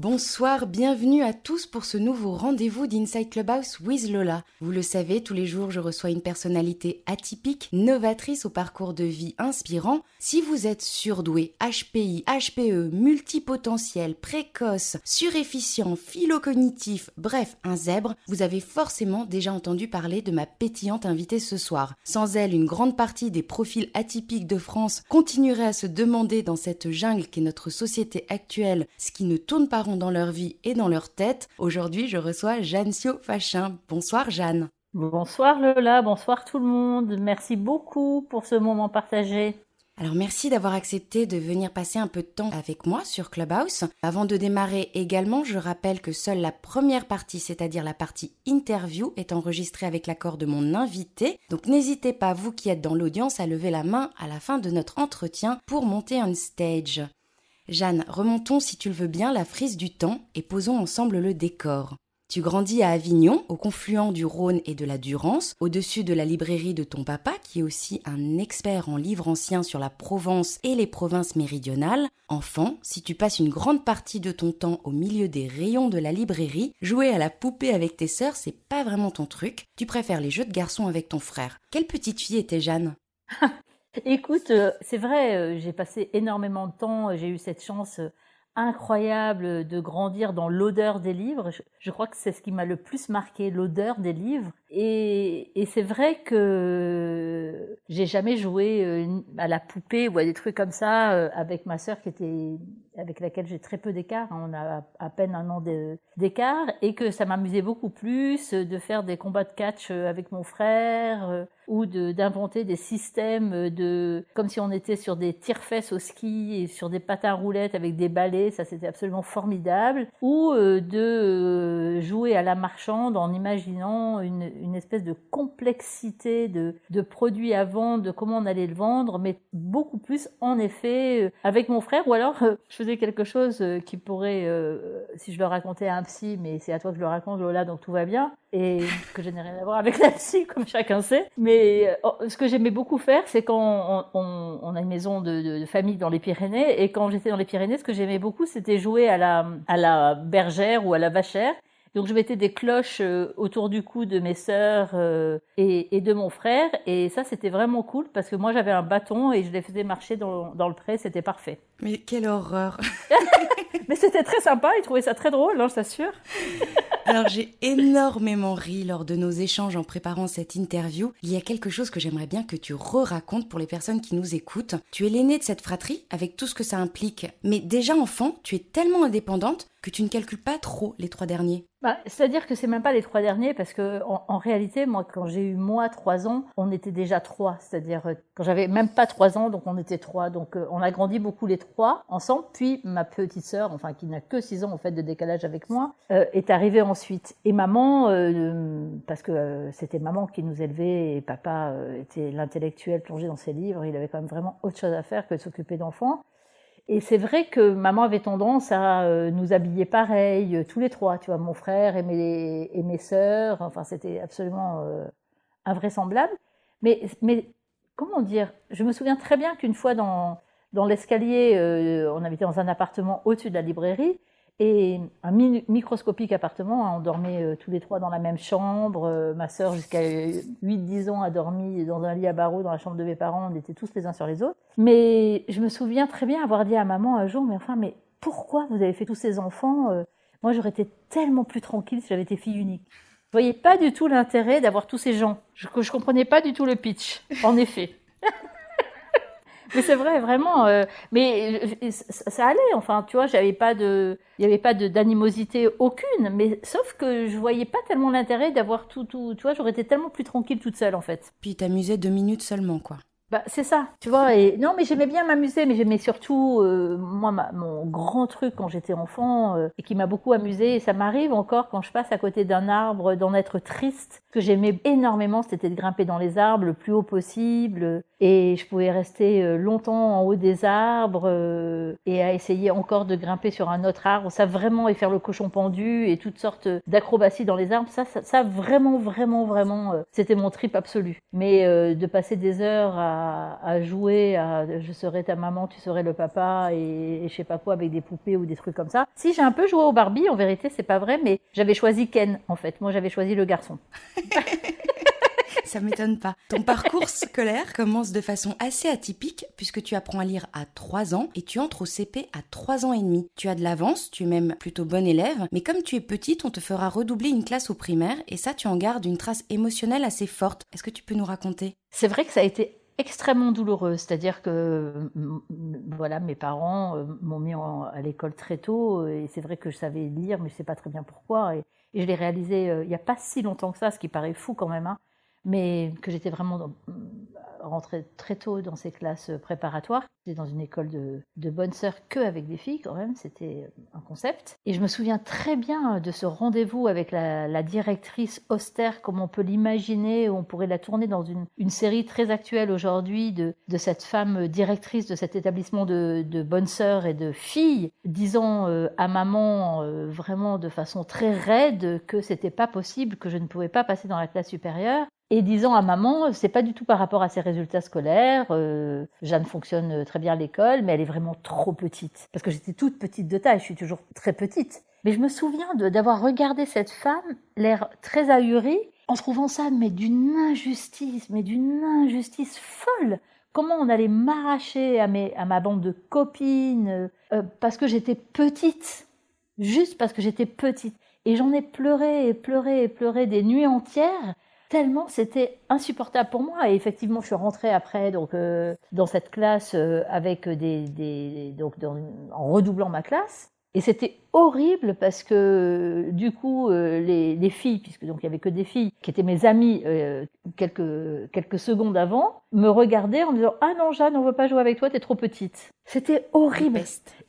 Bonsoir, bienvenue à tous pour ce nouveau rendez-vous d'Inside Clubhouse with Lola. Vous le savez, tous les jours je reçois une personnalité atypique, novatrice au parcours de vie inspirant. Si vous êtes surdoué, HPI, HPE, multipotentiel, précoce, surefficient, philocognitif, bref, un zèbre, vous avez forcément déjà entendu parler de ma pétillante invitée ce soir. Sans elle, une grande partie des profils atypiques de France continuerait à se demander dans cette jungle qu'est notre société actuelle ce qui ne tourne pas dans leur vie et dans leur tête. Aujourd'hui, je reçois Jeanne Sio Fachin. Bonsoir Jeanne. Bonsoir Lola, bonsoir tout le monde. Merci beaucoup pour ce moment partagé. Alors merci d'avoir accepté de venir passer un peu de temps avec moi sur Clubhouse. Avant de démarrer également, je rappelle que seule la première partie, c'est-à-dire la partie interview, est enregistrée avec l'accord de mon invité. Donc n'hésitez pas, vous qui êtes dans l'audience, à lever la main à la fin de notre entretien pour monter on stage. Jeanne, remontons si tu le veux bien la frise du temps et posons ensemble le décor. Tu grandis à Avignon, au confluent du Rhône et de la Durance, au-dessus de la librairie de ton papa, qui est aussi un expert en livres anciens sur la Provence et les provinces méridionales. Enfant, si tu passes une grande partie de ton temps au milieu des rayons de la librairie, jouer à la poupée avec tes sœurs, c'est pas vraiment ton truc. Tu préfères les jeux de garçons avec ton frère. Quelle petite fille était Jeanne? Écoute, euh, c'est vrai, euh, j'ai passé énormément de temps, j'ai eu cette chance euh, incroyable de grandir dans l'odeur des livres. Je, crois que c'est ce qui m'a le plus marqué, l'odeur des livres. Et, c'est vrai que j'ai jamais joué à la poupée ou à des trucs comme ça avec ma sœur qui était avec laquelle j'ai très peu d'écart. On a à peine un an d'écart et que ça m'amusait beaucoup plus de faire des combats de catch avec mon frère ou d'inventer des systèmes de comme si on était sur des tire-fesses au ski et sur des patins roulettes avec des balais, ça c'était absolument formidable, ou euh, de euh, jouer à la marchande en imaginant une, une espèce de complexité de, de produits à vendre, de comment on allait le vendre, mais beaucoup plus en effet euh, avec mon frère, ou alors je faisais quelque chose qui pourrait, si je le racontais à un psy, mais c'est à toi que je le raconte Lola, donc tout va bien, et que je n'ai rien à voir avec la psy, comme chacun sait, mais oh, ce que j'aimais beaucoup faire, c'est quand on, a une maison de, famille dans les Pyrénées, et quand j'étais dans les Pyrénées, ce que j'aimais beaucoup, c'était jouer à la, à la bergère ou à la vachère. Donc je mettais des cloches euh, autour du cou de mes sœurs euh, et, de mon frère, et ça c'était vraiment cool parce que moi j'avais un bâton et je les faisais marcher dans, dans le pré, c'était parfait. Mais quelle horreur Mais c'était très sympa, ils trouvaient ça très drôle, hein, je t'assure. Alors j'ai énormément ri lors de nos échanges en préparant cette interview. Il y a quelque chose que j'aimerais bien que tu re-racontes pour les personnes qui nous écoutent. Tu es l'aînée de cette fratrie avec tout ce que ça implique. Mais déjà enfant, tu es tellement indépendante que tu ne calcules pas trop les trois derniers. Bah, C'est-à-dire que c'est même pas les trois derniers parce que en, réalité, moi, quand j'ai eu moi trois ans, on était déjà trois. C'est-à-dire euh, quand j'avais même pas trois ans, donc on était trois. Donc euh, on a grandi beaucoup les trois ensemble. Puis ma petite sœur, enfin qui n'a que six ans en fait de décalage avec moi, euh, est arrivée ensuite. Et maman, parce que c'était maman qui nous élevait et papa était l'intellectuel plongé dans ses livres, il avait quand même vraiment autre chose à faire que de s'occuper d'enfants. Et c'est vrai que maman avait tendance à euh, nous habiller pareil, euh, tous les trois, tu vois, mon frère et mes, et mes sœurs. Enfin, c'était absolument euh, invraisemblable. Mais, mais comment dire? Je me souviens très bien qu'une fois dans, dans l'escalier, on habitait dans un appartement au-dessus de la librairie, et un microscopique appartement. Hein, on dormait euh, tous les trois dans la même chambre. Euh, ma sœur, jusqu'à 8-10 ans, a dormi dans un lit à barreaux dans la chambre de mes parents. On était tous les uns sur les autres. Mais je me souviens très bien avoir dit à maman un jour, mais enfin, mais pourquoi vous avez fait tous ces enfants euh? Moi, j'aurais été tellement plus tranquille si j'avais été fille unique. Je voyais pas du tout l'intérêt d'avoir tous ces gens. Je, je comprenais pas du tout le pitch, en effet. mais c'est vrai, vraiment. Euh, mais euh, ça allait. Enfin, tu vois, j'avais pas de, il y avait pas d'animosité aucune. Mais sauf que je voyais pas tellement l'intérêt d'avoir tout, tout. Tu vois, j'aurais été tellement plus tranquille toute seule, en fait. Puis t'amusais deux minutes seulement, quoi. Bah, c'est ça, tu vois. Et non, mais j'aimais bien m'amuser, mais j'aimais surtout euh, moi mon grand truc quand j'étais enfant euh, et qui m'a beaucoup amusé. Et ça m'arrive encore quand je passe à côté d'un arbre, d'en être triste. Ce que j'aimais énormément, c'était de grimper dans les arbres le plus haut possible. Et je pouvais rester euh, longtemps en haut des arbres et à essayer encore de grimper sur un autre arbre. Ça vraiment et faire le cochon pendu et toutes sortes d'acrobaties dans les arbres. Ça, ça, ça vraiment, vraiment, vraiment, c'était mon trip absolu. Mais de passer des heures à à, jouer à je serai ta maman, tu serais le papa et, je sais pas quoi avec des poupées ou des trucs comme ça. Si j'ai un peu joué au Barbie, en vérité, c'est pas vrai, mais j'avais choisi Ken en fait. Moi, j'avais choisi le garçon. Ça m'étonne pas. Ton parcours scolaire commence de façon assez atypique puisque tu apprends à lire à 3 ans et tu entres au CP à 3 ans et demi. Tu as de l'avance, tu es même plutôt bonne élève, mais comme tu es petite, on te fera redoubler une classe au primaire et ça tu en gardes une trace émotionnelle assez forte. Est-ce que tu peux nous raconter? C'est vrai que ça a été extrêmement douloureux. C'est-à-dire que voilà, mes parents euh, m'ont mis à l'école très tôt et c'est vrai que je savais lire, mais je sais pas très bien pourquoi. Et, je l'ai réalisé euh, il n'y a pas si longtemps que ça, ce qui paraît fou quand même. Hein mais que j'étais vraiment rentrée très tôt dans ces classes préparatoires. J'étais dans une école de, bonnes sœurs que avec des filles quand même, c'était un concept. Et je me souviens très bien de ce rendez-vous avec la, directrice austère, comme on peut l'imaginer, on pourrait la tourner dans une, série très actuelle aujourd'hui de, cette femme directrice de cet établissement de, bonnes sœurs et de filles, disant euh, à maman euh, vraiment de façon très raide que c'était pas possible, que je ne pouvais pas passer dans la classe supérieure et disant à maman, c'est pas du tout par rapport à ses résultats scolaires. Euh, Jeanne fonctionne très bien à l'école, mais elle est vraiment trop petite. Parce que j'étais toute petite de taille, je suis toujours très petite. Mais je me souviens d'avoir regardé cette femme, l'air très ahurie, en trouvant ça, mais d'une injustice, mais d'une injustice folle. Comment on allait m'arracher à, mes, à ma bande de copines euh, parce que j'étais petite, juste parce que j'étais petite. Et j'en ai pleuré et pleuré et pleuré des nuits entières tellement c'était insupportable pour moi. Et effectivement, je suis rentrée après donc euh, dans cette classe euh, avec des, des donc en redoublant ma classe. Et c'était horrible parce que du coup euh, les, les, filles, puisque donc il y avait que des filles qui étaient mes amies quelques quelques secondes avant, me regardaient en me disant ah non Jeanne on veut pas jouer avec toi t'es trop petite. C'était horrible.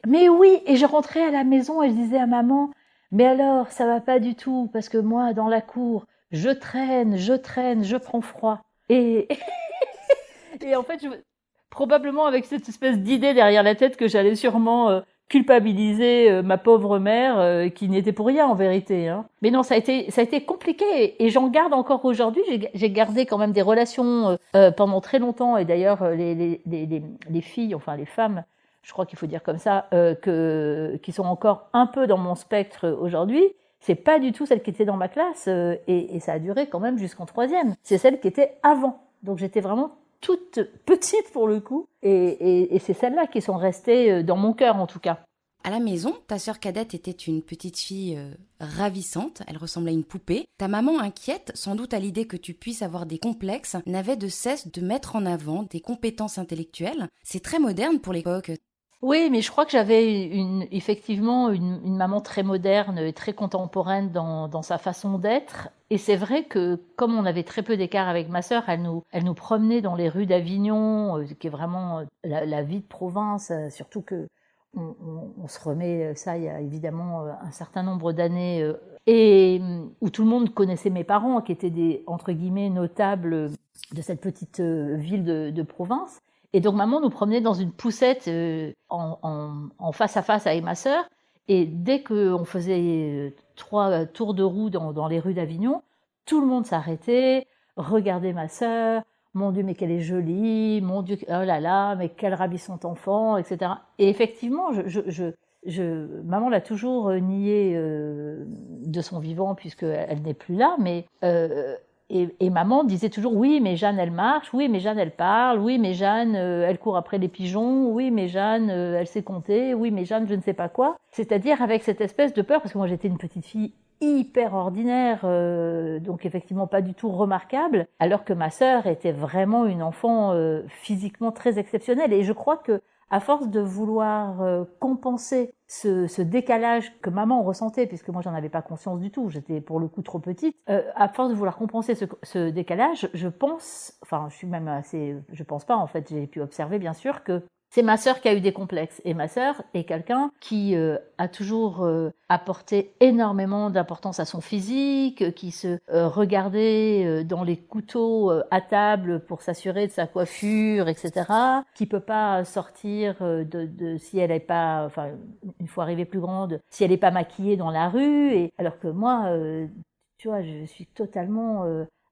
Mais oui et je rentrais à la maison et je disais à maman mais alors ça va pas du tout parce que moi dans la cour je traîne, je traîne, je prends froid. Et, et en fait, je... probablement avec cette espèce d'idée derrière la tête que j'allais sûrement euh, culpabiliser euh, ma pauvre mère euh, qui n'était pour rien en vérité. Hein. Mais non, ça a été, ça a été compliqué et, j'en garde encore aujourd'hui. J'ai gardé quand même des relations pendant très longtemps et d'ailleurs les, les, les, les, filles, enfin les femmes, je crois qu'il faut dire comme ça, que, qui sont encore un peu dans mon spectre aujourd'hui c'est pas du tout celle qui était dans ma classe euh, et, ça a duré quand même jusqu'en troisième. C'est celle qui était avant. Donc j'étais vraiment toute petite pour le coup et, c'est celles-là qui sont restées euh, dans mon cœur en tout cas. À la maison, ta sœur cadette était une petite fille euh, ravissante, elle ressemblait à une poupée. Ta maman inquiète, sans doute à l'idée que tu puisses avoir des complexes, n'avait de cesse de mettre en avant des compétences intellectuelles. C'est très moderne pour l'époque. Oui, mais je crois que j'avais effectivement une, maman très moderne et très contemporaine dans, sa façon d'être. Et c'est vrai que comme on avait très peu d'écart avec ma sœur, elle nous, elle nous promenait dans les rues d'Avignon, euh, qui est vraiment euh, la, vie de province, euh, surtout que on, se remet ça il y a évidemment un certain nombre d'années, et où tout le monde connaissait mes parents, qui étaient des entre guillemets notables de cette petite ville de, de province. Et donc maman nous promenait dans une poussette euh, en, face à face avec ma sœur. Et dès qu'on faisait euh, trois tours de roue dans, les rues d'Avignon, tout le monde s'arrêtait, regardait ma sœur. Mon Dieu, mais qu'elle est jolie. Mon Dieu, oh là là, mais quel ravissant enfant, etc. Et effectivement, maman l'a toujours euh, nié euh, de son vivant puisqu'elle n'est plus là, mais euh, et, maman disait toujours oui, mais Jeanne, elle marche, oui, mais Jeanne, elle parle, oui, mais Jeanne, euh, elle court après les pigeons, oui, mais Jeanne, euh, elle sait compter, oui, mais Jeanne, je ne sais pas quoi. C'est-à-dire avec cette espèce de peur, parce que moi j'étais une petite fille hyper ordinaire, euh, donc effectivement pas du tout remarquable, alors que ma sœur était vraiment une enfant physiquement très exceptionnelle. Et je crois que à force de vouloir euh, compenser ce, décalage que maman ressentait, puisque moi j'en avais pas conscience du tout, j'étais pour le coup trop petite, euh, à force de vouloir compenser ce, ce, décalage, je pense, enfin je suis même assez, je pense pas en fait, j'ai pu observer bien sûr que c'est ma sœur qui a eu des complexes. Et ma sœur est quelqu'un qui euh, a toujours euh, apporté énormément d'importance à son physique, qui se euh, regardait dans les couteaux à table pour s'assurer de sa coiffure, etc. Qui peut pas sortir de, si elle n'est pas, enfin une fois arrivée plus grande, si elle n'est pas maquillée dans la rue. Et alors que moi, tu vois, je suis totalement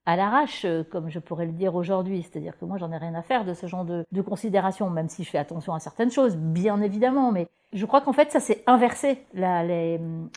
à l'arrache, comme je pourrais le dire aujourd'hui. C'est-à-dire que moi, j'en ai rien à faire de ce genre de, de considération, même si je fais attention à certaines choses, bien évidemment. Mais je crois qu'en fait, ça s'est inversé, le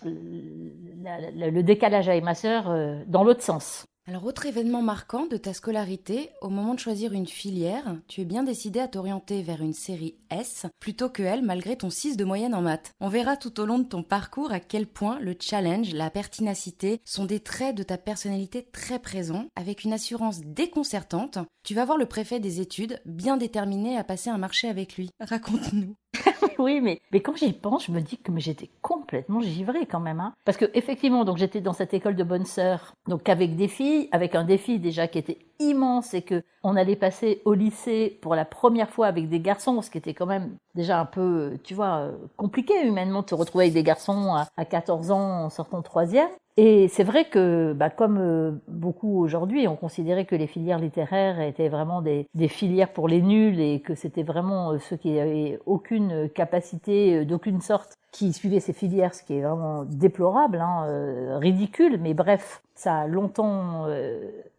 décalage avec ma sœur dans l'autre sens. Alors, autre événement marquant de ta scolarité, au moment de choisir une filière, tu es bien décidé à t'orienter vers une série S plutôt que L malgré ton 6 de moyenne en maths. On verra tout au long de ton parcours à quel point le challenge, la pertinacité sont des traits de ta personnalité très présents, avec une assurance déconcertante. Tu vas voir le préfet des études, bien déterminé à passer un marché avec lui. Raconte-nous. oui, mais, mais quand j'y pense, je me dis que j'étais complètement givrée quand même. Hein. Parce que effectivement, donc j'étais dans cette école de bonnes sœurs, donc avec des filles, avec un défi déjà qui était immense et que on allait passer au lycée pour la première fois avec des garçons, ce qui était quand même déjà un peu, tu vois, compliqué humainement de se retrouver avec des garçons à, à 14 ans en sortant troisième. Et c'est vrai que, bah, comme euh, beaucoup aujourd'hui, on considérait que les filières littéraires étaient vraiment des, filières pour les nuls et que c'était vraiment euh, ceux qui avaient aucune capacité euh, d'aucune sorte qui suivaient ces filières, ce qui est vraiment déplorable, hein, ridicule, mais bref, ça a longtemps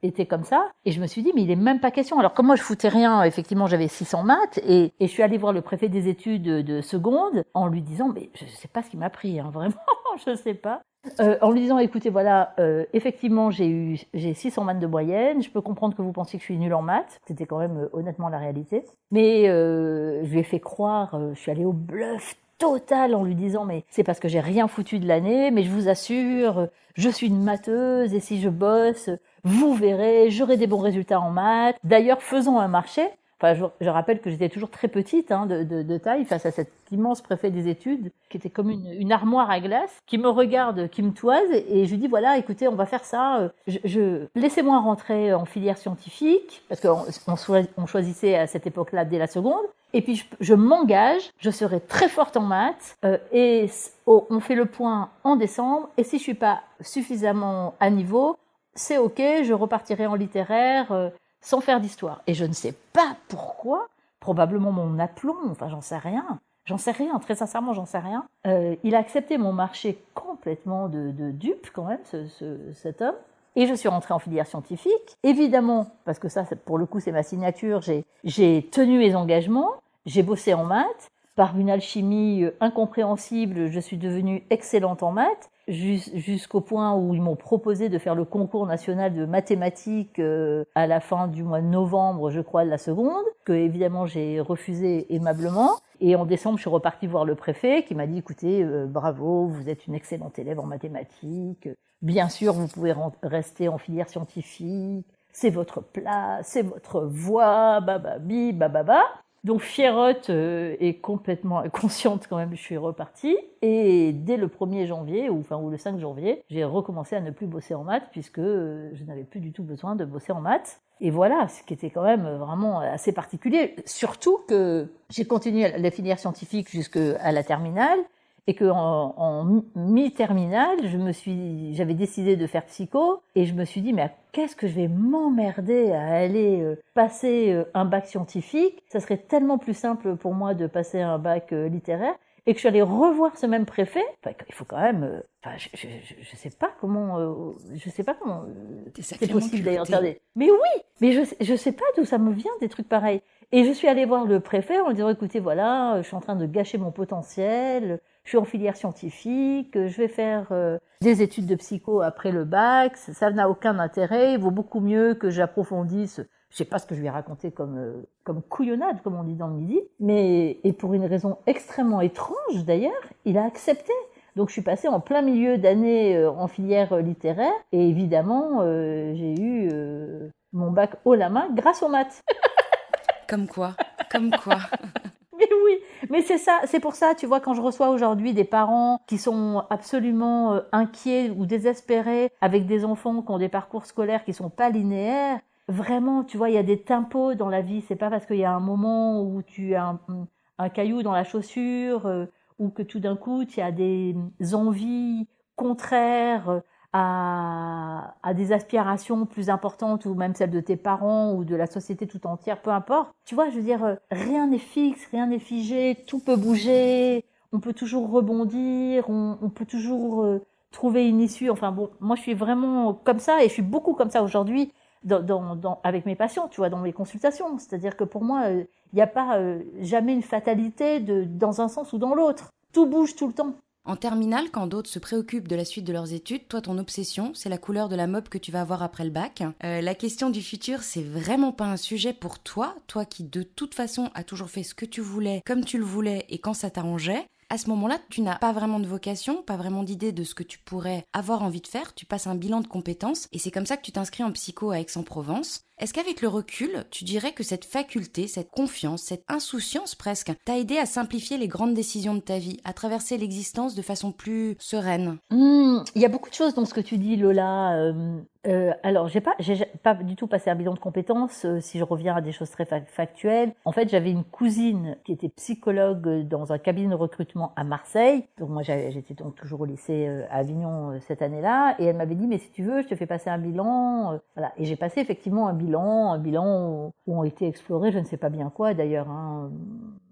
été comme ça. Et je me suis dit, mais il est même pas question. Alors comme moi je foutais rien, effectivement j'avais 600 maths et, et, je suis allée voir le préfet des études de seconde en lui disant, mais je sais pas ce qui m'a pris, hein, vraiment, je sais pas. Euh, en lui disant, écoutez, voilà, euh, effectivement, j'ai eu j'ai 600 maths de moyenne. Je peux comprendre que vous pensiez que je suis nulle en maths. C'était quand même euh, honnêtement la réalité. Mais je lui ai fait croire. je suis allée au bluff total en lui disant, mais c'est parce que j'ai rien foutu de l'année. Mais je vous assure, je suis une matheuse et si je bosse, vous verrez, j'aurai des bons résultats en maths. D'ailleurs, faisons un marché je, rappelle que j'étais toujours très petite hein, de, taille face à cet immense préfet des études qui était comme une, armoire à glace, qui me regarde, qui me toise, et je lui dis voilà, écoutez, on va faire ça. Euh, laissez-moi rentrer en filière scientifique parce qu'on on choisissait à cette époque-là dès la seconde. Et puis je, m'engage, je serai très forte en maths euh, et on fait le point en décembre. Et si je suis pas suffisamment à niveau, c'est ok, je repartirai en littéraire. Euh, sans faire d'histoire. Et je ne sais pas pourquoi, probablement mon aplomb, enfin j'en sais rien, j'en sais rien, très sincèrement j'en sais rien. Euh, il a accepté mon marché complètement de, dupe quand même, ce, cet homme. Et je suis rentrée en filière scientifique. Évidemment, parce que ça, pour le coup, c'est ma signature, j'ai tenu mes engagements, j'ai bossé en maths. Par une alchimie euh, incompréhensible, je suis devenue excellente en maths jusqu'au point où ils m'ont proposé de faire le concours national de mathématiques euh, à la fin du mois de novembre, je crois, de la seconde, que évidemment j'ai refusé aimablement. Et en décembre, je suis repartie voir le préfet qui m'a dit, écoutez, euh, bravo, vous êtes une excellente élève en mathématiques. Bien sûr, vous pouvez rester en filière scientifique. C'est votre place, c'est votre voie, bababi, bababa. Donc Fierotte euh, est complètement inconsciente quand même, je suis repartie. Et dès le 1er janvier, ou, enfin, ou le 5 janvier, j'ai recommencé à ne plus bosser en maths puisque euh, je n'avais plus du tout besoin de bosser en maths. Et voilà, ce qui était quand même vraiment assez particulier. Surtout que j'ai continué la filière scientifique jusqu'à la terminale et que en, en mi-terminale, je me suis, j'avais décidé de faire psycho et je me suis dit mais qu'est-ce que je vais m'emmerder à aller euh, passer euh, un bac scientifique? Ça serait tellement plus simple pour moi de passer un bac euh, littéraire et que je suis allée revoir ce même préfet. Enfin, il faut quand même, enfin, je, je, je, sais pas comment, je sais pas comment c'est possible d'ailleurs. Mais oui, mais je je sais pas d'où ça me vient des trucs pareils. Et je suis allée voir le préfet en lui disant écoutez voilà, je suis en train de gâcher mon potentiel je suis en filière scientifique, je vais faire euh, des études de psycho après le bac, ça n'a aucun intérêt, il vaut beaucoup mieux que j'approfondisse, je sais pas ce que je lui ai raconté comme, euh, comme couillonnade, comme on dit dans le midi, mais, et pour une raison extrêmement étrange d'ailleurs, il a accepté. Donc je suis passée en plein milieu d'année euh, en filière littéraire, et évidemment, j'ai eu mon bac haut la main grâce aux maths. comme quoi, comme quoi. Mais oui, mais c'est ça, c'est pour ça, tu vois, quand je reçois aujourd'hui des parents qui sont absolument euh, inquiets ou désespérés avec des enfants qui ont des parcours scolaires qui sont pas linéaires, vraiment, tu vois, il y a des tempos dans la vie. C'est pas parce qu'il y a un moment où tu as un, caillou dans la chaussure euh, ou que tout d'un coup tu as des envies contraires à, à, des aspirations plus importantes ou même celles de tes parents ou de la société tout entière, peu importe. Tu vois, je veux dire, euh, rien n'est fixe, rien n'est figé, tout peut bouger, on peut toujours rebondir, on, peut toujours euh, trouver une issue. Enfin bon, moi je suis vraiment comme ça et je suis beaucoup comme ça aujourd'hui. dans, avec mes patients, tu vois, dans mes consultations. C'est-à-dire que pour moi, il n'y a pas jamais une fatalité de, dans un sens ou dans l'autre. Tout bouge tout le temps. En terminale, quand d'autres se préoccupent de la suite de leurs études, toi, ton obsession, c'est la couleur de la mob que tu vas avoir après le bac. Euh, la question du futur, c'est vraiment pas un sujet pour toi, toi qui de toute façon as toujours fait ce que tu voulais, comme tu le voulais et quand ça t'arrangeait à ce moment-là, tu n'as pas vraiment de vocation, pas vraiment d'idée de ce que tu pourrais avoir envie de faire, tu passes un bilan de compétences et c'est comme ça que tu t'inscris en psycho à Aix-en-Provence. Est-ce qu'avec le recul, tu dirais que cette faculté, cette confiance, cette insouciance presque, t'a aidé à simplifier les grandes décisions de ta vie, à traverser l'existence de façon plus sereine? Mmh, Il y a beaucoup de choses dans ce que tu dis, Lola. Euh, euh, alors, j'ai pas, j'ai pas du tout passé un bilan de compétences. Euh, si je reviens à des choses très factuelles, en fait, j'avais une cousine qui était psychologue dans un cabinet de recrutement à Marseille. Donc moi, j'étais donc toujours au lycée euh, à Avignon cette année-là, et elle m'avait dit, mais si tu veux, je te fais passer un bilan. voilà. Et j'ai passé effectivement un bilan, un bilan où ont été explorés, je ne sais pas bien quoi d'ailleurs. Hein,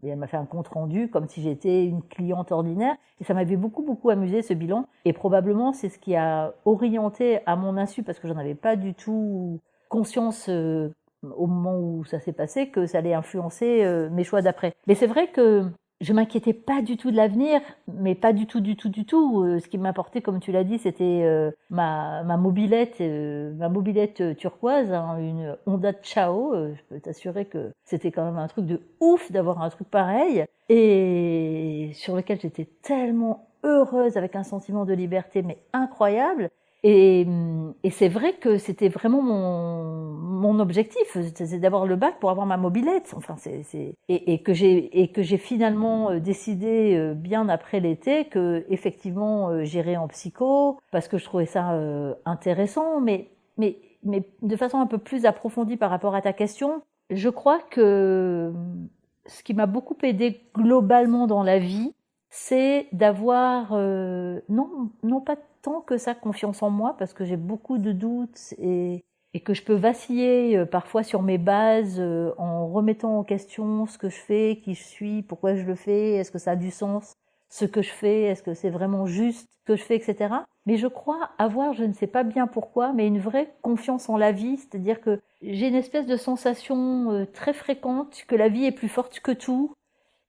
et elle m'a fait un compte rendu comme si j'étais une cliente ordinaire. Et ça m'avait beaucoup, beaucoup amusé ce bilan. Et probablement, c'est ce qui a orienté à mon insu, parce que j'en avais pas du tout conscience euh, au moment où ça s'est passé, que ça allait influencer euh, mes choix d'après. Mais c'est vrai que je m'inquiétais pas du tout de l'avenir, mais pas du tout, du tout, du tout. Euh, ce qui m'importait, comme tu l'as dit, c'était euh, ma, ma mobilette, euh, ma turquoise, hein, une Honda Chao. je peux t'assurer que c'était quand même un truc de ouf d'avoir un truc pareil et sur lequel j'étais tellement heureuse avec un sentiment de liberté mais incroyable. Et, et c'est vrai que c'était vraiment mon, mon objectif, c'est d'avoir le bac pour avoir ma mobilette. Enfin, c'est, et, que j'ai et que j'ai finalement euh, décidé euh, bien après l'été que effectivement euh, en psycho parce que je trouvais ça intéressant, mais mais mais de façon un peu plus approfondie par rapport à ta question, je crois que ce qui m'a beaucoup aidé globalement dans la vie, c'est d'avoir non non pas tant que ça confiance en moi parce que j'ai beaucoup de doutes et, et que je peux vaciller euh, parfois sur mes bases euh, en remettant en question ce que je fais, qui je suis, pourquoi je le fais, est-ce que ça a du sens, ce que je fais, est-ce que c'est vraiment juste ce que je fais, etc. Mais je crois avoir, je ne sais pas bien pourquoi, mais une vraie confiance en la vie, c'est-à-dire que j'ai une espèce de sensation euh, très fréquente que la vie est plus forte que tout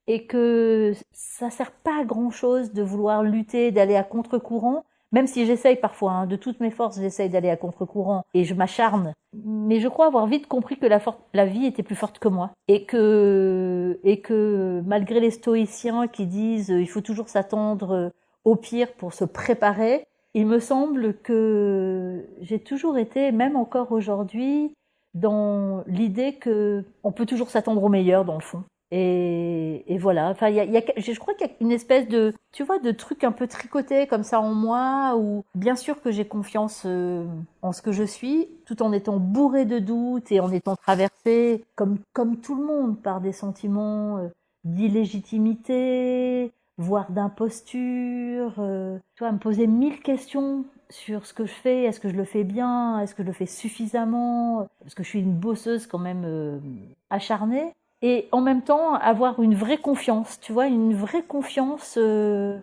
et que ça sert pas à grand chose de vouloir lutter, d'aller à contre-courant, même si j'essaye parfois, hein, de toutes mes forces, j'essaye d'aller à contre-courant et je m'acharne. Mais je crois avoir vite compris que la, la, vie était plus forte que moi et que et que malgré les stoïciens qui disent euh, il faut toujours s'attendre euh, au pire pour se préparer, il me semble que j'ai toujours été, même encore aujourd'hui, dans l'idée que on peut toujours s'attendre au meilleur dans le fond. Et, voilà. Enfin, y a, je crois qu'il y a une espèce de, tu vois, de truc un peu tricoté comme ça en moi, où bien sûr que j'ai confiance euh, en ce que je suis, tout en étant bourré de doutes et en étant traversé, comme comme tout le monde, par des sentiments euh, d'illégitimité, voire d'imposture. Euh, tu vois, me poser mille questions sur ce que je fais. Est-ce que je le fais bien? Est-ce que je le fais suffisamment? Parce que je suis une bosseuse quand même euh, acharnée et en même temps avoir une vraie confiance, tu vois, une vraie confiance euh,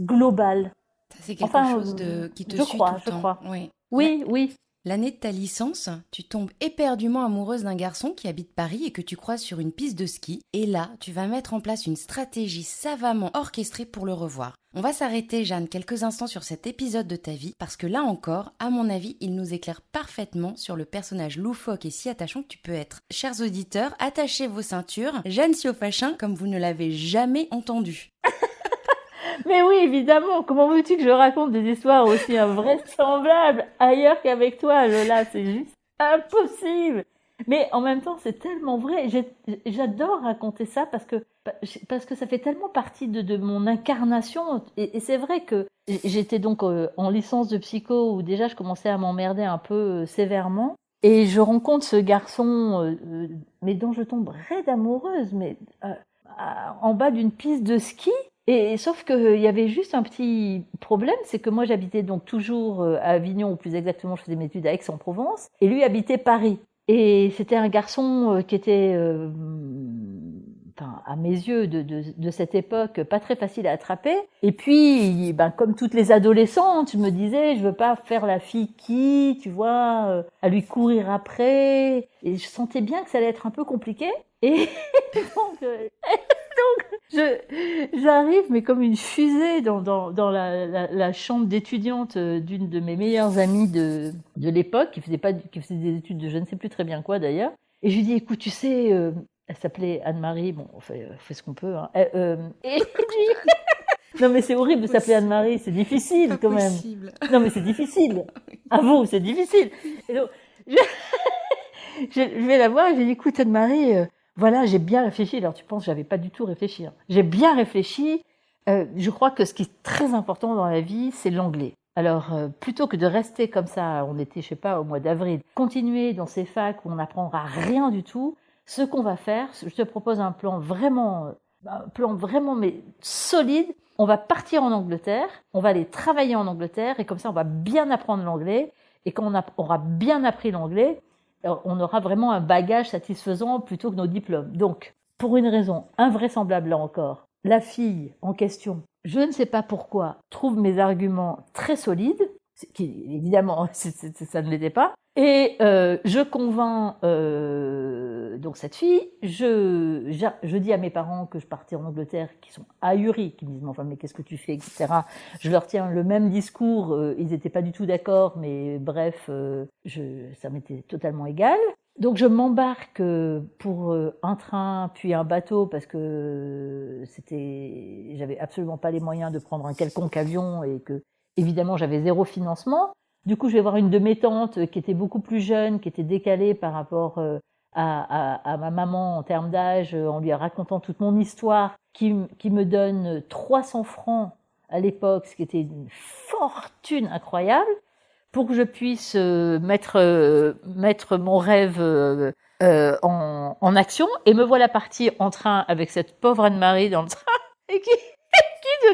globale. C'est quelque chose de, qui te suit tout le je temps. Crois. Oui, oui, oui. L'année de ta licence, tu tombes éperdument amoureuse d'un garçon qui habite Paris et que tu croises sur une piste de ski. Et là, tu vas mettre en place une stratégie savamment orchestrée pour le revoir. On va s'arrêter, Jeanne, quelques instants sur cet épisode de ta vie, parce que là encore, à mon avis, il nous éclaire parfaitement sur le personnage loufoque et si attachant que tu peux être. Chers auditeurs, attachez vos ceintures. Jeanne Siofachin, comme vous ne l'avez jamais entendu. Mais oui, évidemment. Comment veux-tu que je raconte des histoires aussi invraisemblables ailleurs qu'avec toi, Lola? C'est juste impossible. Mais en même temps, c'est tellement vrai. J'adore raconter ça parce que parce que ça fait tellement partie de, de mon incarnation. Et, c'est vrai que j'étais donc euh, en licence de psycho où déjà je commençais à m'emmerder un peu euh, sévèrement. Et je rencontre ce garçon, euh, mais dont je tombe raide amoureuse, mais en bas d'une piste de ski. Et sauf qu'il euh, y avait juste un petit problème, c'est que moi j'habitais donc toujours euh, à Avignon, ou plus exactement je faisais mes études à Aix-en-Provence, et lui habitait Paris. Et c'était un garçon euh, qui était à mes yeux, de, cette époque, pas très facile à attraper. Et puis, ben, comme toutes les adolescentes, je me disais, je veux pas faire la fille qui, tu vois, euh, à lui courir après. Et je sentais bien que ça allait être un peu compliqué. Et donc, euh, j'arrive, mais comme une fusée dans, la, chambre d'étudiante euh, d'une de mes meilleures amies de, l'époque, qui faisait pas, qui faisait des études de je ne sais plus très bien quoi d'ailleurs. Et je lui dis, écoute, tu sais, elle s'appelait Anne-Marie, bon, on fait, on fait ce qu'on peut. Hein. Euh, et non mais c'est horrible de s'appeler Anne-Marie, c'est difficile quand même. Non mais c'est difficile. À vous, c'est difficile. Et donc, je, je, vais la voir et je lui dis, écoute Anne-Marie, euh, voilà, j'ai bien réfléchi. Alors tu penses, j'avais pas du tout réfléchi. Hein. J'ai bien réfléchi. Euh, je crois que ce qui est très important dans la vie, c'est l'anglais. Alors, euh, plutôt que de rester comme ça, on était, je sais pas, au mois d'avril, continuer dans ces facs où on n'apprendra rien du tout, ce qu'on va faire, je te propose un plan vraiment, euh, un plan vraiment mais solide. On va partir en Angleterre, on va aller travailler en Angleterre et comme ça, on va bien apprendre l'anglais. Et quand on aura bien appris l'anglais, on aura vraiment un bagage satisfaisant plutôt que nos diplômes. Donc, pour une raison invraisemblable là encore, la fille en question, je ne sais pas pourquoi, trouve mes arguments très solides, évidemment ça ne l'était pas, et euh, je convainc euh, donc cette fille. Je, je, dis à mes parents que je partais en Angleterre, qui sont ahuris, qui me disent enfin mais qu'est-ce que tu fais, etc. Je leur tiens le même discours. Euh, ils n'étaient pas du tout d'accord, mais bref, je, ça m'était totalement égal. Donc je m'embarque pour un train puis un bateau parce que c'était, j'avais absolument pas les moyens de prendre un quelconque avion et que évidemment j'avais zéro financement. Du coup, je vais voir une de mes tantes qui était beaucoup plus jeune, qui était décalée par rapport euh, à, ma maman en termes d'âge, euh, en lui racontant toute mon histoire, qui, me donne 300 francs à l'époque, ce qui était une fortune incroyable, pour que je puisse euh, mettre, mon rêve euh, en, en, action. Et me voilà partie en train avec cette pauvre Anne-Marie dans le train, et qui,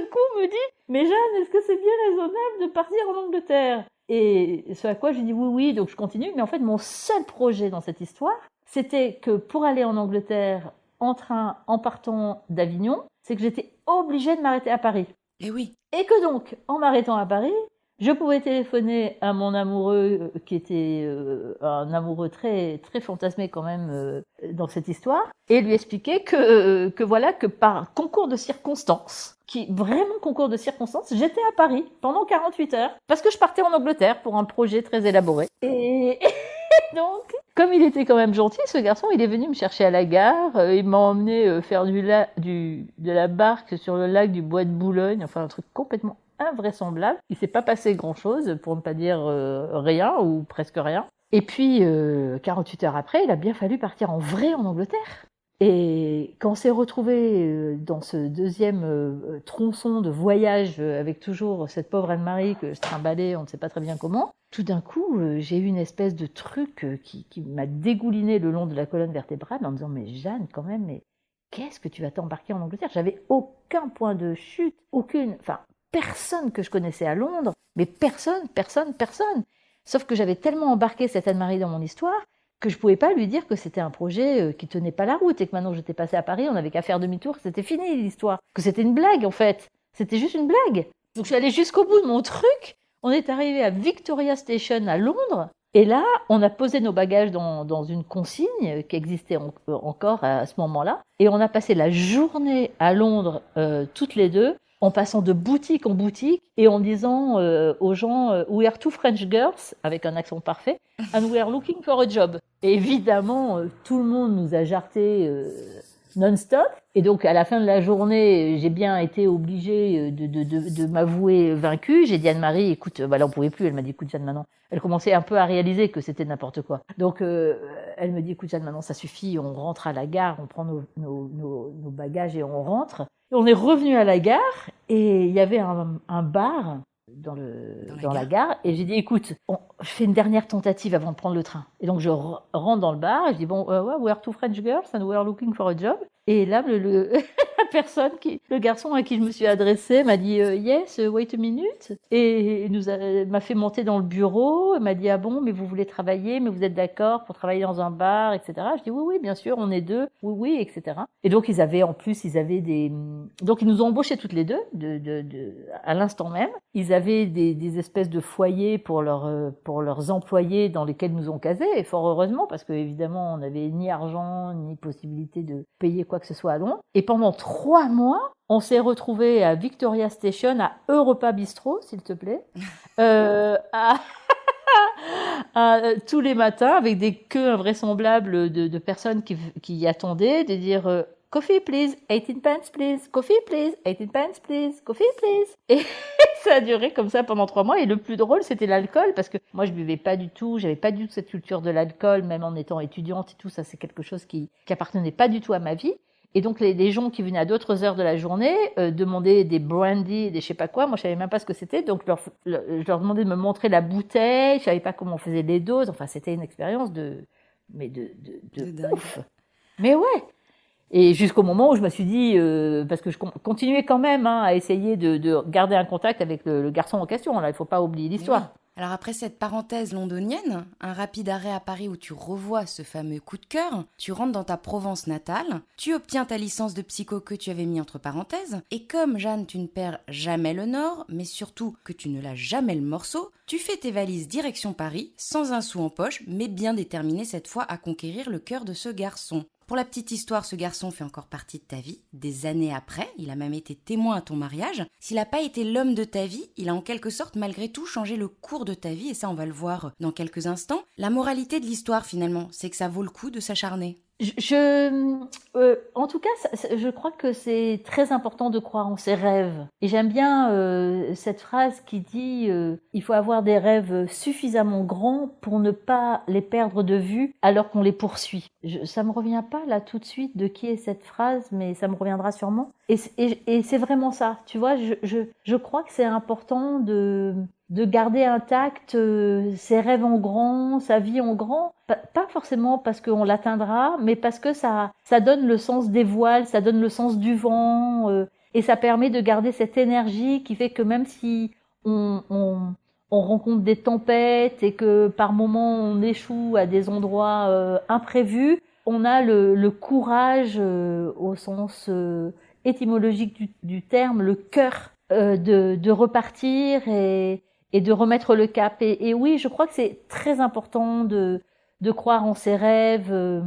de coup me dit, mais Jeanne, est-ce que c'est bien raisonnable de partir en Angleterre? Et ce à quoi j'ai dit oui, oui, donc je continue. Mais en fait, mon seul projet dans cette histoire, c'était que pour aller en Angleterre en train, en partant d'Avignon, c'est que j'étais obligée de m'arrêter à Paris. Et oui. Et que donc, en m'arrêtant à Paris, je pouvais téléphoner à mon amoureux, euh, qui était euh, un amoureux très très fantasmé quand même euh, dans cette histoire, et lui expliquer que que voilà que par concours de circonstances, qui vraiment concours de circonstances, j'étais à Paris pendant 48 heures parce que je partais en Angleterre pour un projet très élaboré. Et donc, comme il était quand même gentil, ce garçon, il est venu me chercher à la gare. il m'a emmené faire du, la, du de la barque sur le lac du Bois de Boulogne, enfin un truc complètement invraisemblable. Il s'est pas passé grand chose, pour ne pas dire euh, rien ou presque rien. Et puis, euh, 48 heures après, il a bien fallu partir en vrai en Angleterre. Et quand on s'est retrouvé euh, dans ce deuxième euh, tronçon de voyage avec toujours cette pauvre Anne-Marie que je trimballais, on ne sait pas très bien comment, tout d'un coup, j'ai eu une espèce de truc qui, qui m'a dégouliné le long de la colonne vertébrale en me disant mais Jeanne, quand même, mais qu'est-ce que tu vas t'embarquer en Angleterre? J'avais aucun point de chute, aucune, enfin personne que je connaissais à Londres, mais personne, personne, personne. Sauf que j'avais tellement embarqué cette Anne-Marie dans mon histoire que je pouvais pas lui dire que c'était un projet euh, qui tenait pas la route et que maintenant j'étais passée à Paris, on n'avait qu'à faire demi-tour, c'était fini l'histoire. Que c'était une blague en fait. C'était juste une blague. Donc je suis allée jusqu'au bout de mon truc. On est arrivé à Victoria Station à Londres. Et là, on a posé nos bagages dans, dans une consigne qui existait euh, encore à, ce moment-là. Et on a passé la journée à Londres euh, toutes les deux en passant de boutique en boutique et en disant euh, aux gens euh, We are two French girls, avec un accent parfait, and we are looking for a job. Et évidemment, euh, tout le monde nous a jarté non-stop. Et donc, à la fin de la journée, j'ai bien été obligée de, de, de, de m'avouer vaincue. J'ai dit à Anne-Marie, écoute, bah là, on pouvait plus. Elle m'a dit, écoute, Jeanne, maintenant. Elle commençait un peu à réaliser que c'était n'importe quoi. Donc, elle me dit, écoute, Jeanne, maintenant, ça suffit. On rentre à la gare, on prend nos, nos, nos, nos bagages et on rentre. On est revenu à la gare et il y avait un, un bar dans, le, dans, la, dans gare. la, gare. Et j'ai dit, écoute, on, je fais une dernière tentative avant de prendre le train. Et donc je rentre dans le bar et je dis, bon, uh, well, we are two French girls and we are looking for a job. Et là, le, la personne le garçon à qui je me suis adressée m'a dit euh, yes, wait a minute et nous m'a fait monter dans le bureau. m'a dit ah bon, mais vous voulez travailler, mais vous êtes d'accord pour travailler dans un bar, etc. Je dis oui oui bien sûr, on est deux, oui oui, etc. Et donc ils avaient en plus ils avaient des donc ils nous ont embauchés toutes les deux de, de, à l'instant même. Ils avaient des, des espèces de foyers pour leurs pour leurs employés dans lesquels nous ont casés et fort heureusement parce que évidemment on n'avait ni argent ni possibilité de payer quoi que ce soit à Londres. Et pendant trois mois, on s'est retrouvé à Victoria Station, à Europa Bistro, s'il te plaît, euh, à, tous les matins avec des queues invraisemblables de, de personnes qui, qui attendaient, de dire euh, Coffee please, 18 pence please, coffee please, 18 pence please, coffee please. Et ça a duré comme ça pendant trois mois. Et le plus drôle, c'était l'alcool, parce que moi, je buvais pas du tout, j'avais pas du tout cette culture de l'alcool, même en étant étudiante et tout. Ça, c'est quelque chose qui, qui appartenait pas du tout à ma vie. Et donc les, les gens qui venaient à d'autres heures de la journée euh, demandaient des brandy, des je sais pas quoi. Moi, je savais même pas ce que c'était, donc je leur, je leur, demandais de me montrer la bouteille. Je savais pas comment on faisait les doses. Enfin, c'était une expérience de, mais de, de, de, de ouf. Mais ouais. Et jusqu'au moment où je me suis dit, euh, parce que je continuais quand même hein, à essayer de, de, garder un contact avec le, le, garçon en question. Là, il faut pas oublier l'histoire. Alors après cette parenthèse londonienne, un rapide arrêt à Paris où tu revois ce fameux coup de cœur, tu rentres dans ta Provence natale, tu obtiens ta licence de psycho que tu avais mis entre parenthèses, et comme Jeanne tu ne perds jamais le nord, mais surtout que tu ne lâches jamais le morceau, tu fais tes valises direction Paris, sans un sou en poche, mais bien déterminé cette fois à conquérir le cœur de ce garçon. Pour la petite histoire, ce garçon fait encore partie de ta vie, des années après, il a même été témoin à ton mariage. S'il n'a pas été l'homme de ta vie, il a en quelque sorte malgré tout changé le cours de ta vie, et ça on va le voir dans quelques instants. La moralité de l'histoire finalement, c'est que ça vaut le coup de s'acharner. Je, euh, en tout cas, je crois que c'est très important de croire en ses rêves. Et j'aime bien euh, cette phrase qui dit euh, il faut avoir des rêves suffisamment grands pour ne pas les perdre de vue alors qu'on les poursuit. Je, ça me revient pas là tout de suite de qui est cette phrase, mais ça me reviendra sûrement. Et, c'est vraiment ça. Tu vois, je, je, je crois que c'est important de de garder intact euh, ses rêves en grand, sa vie en grand, pas forcément parce qu'on l'atteindra, mais parce que ça, ça donne le sens des voiles, ça donne le sens du vent, euh, et ça permet de garder cette énergie qui fait que même si on, on, on rencontre des tempêtes et que par moments on échoue à des endroits euh, imprévus, on a le, le courage au sens étymologique du, terme, le cœur de, de repartir et, et de remettre le cap. Et, et oui, je crois que c'est très important de, croire en ses rêves. Euh,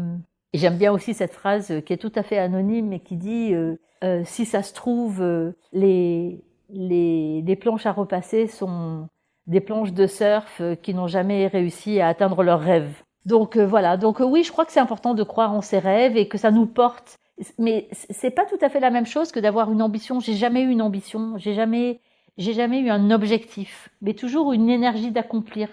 et j'aime bien aussi cette phrase qui est tout à fait anonyme mais qui dit euh, euh, si ça se trouve, euh, les planches à repasser sont des planches de surf qui n'ont jamais réussi à atteindre leurs rêves. Donc voilà, donc oui, je crois que c'est important de croire en ses rêves et que ça nous porte. Mais c'est pas tout à fait la même chose que d'avoir une ambition. J'ai jamais eu une ambition, j'ai jamais j'ai jamais eu un objectif, mais toujours une énergie d'accomplir.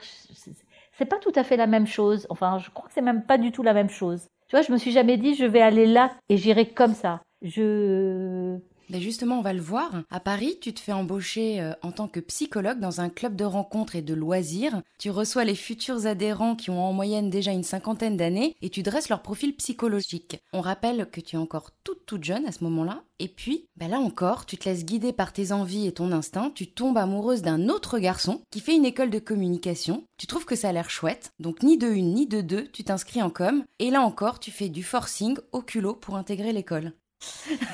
C'est pas tout à fait la même chose. Enfin, je crois que c'est même pas du tout la même chose. Tu vois, je me suis jamais dit je vais aller là et j'irai comme ça. Je mais justement, on va le voir. À Paris, tu te fais embaucher euh, en tant que psychologue dans un club de rencontres et de loisirs. Tu reçois les futurs adhérents qui ont en moyenne déjà une cinquantaine d'années et tu dresses leur profil psychologique. On rappelle que tu es encore toute toute jeune à ce moment-là. Et puis, bah là encore, tu te laisses guider par tes envies et ton instinct. Tu tombes amoureuse d'un autre garçon qui fait une école de communication. Tu trouves que ça a l'air chouette. Donc ni de une ni de deux, tu t'inscris en com. Et là encore, tu fais du forcing au culot pour intégrer l'école.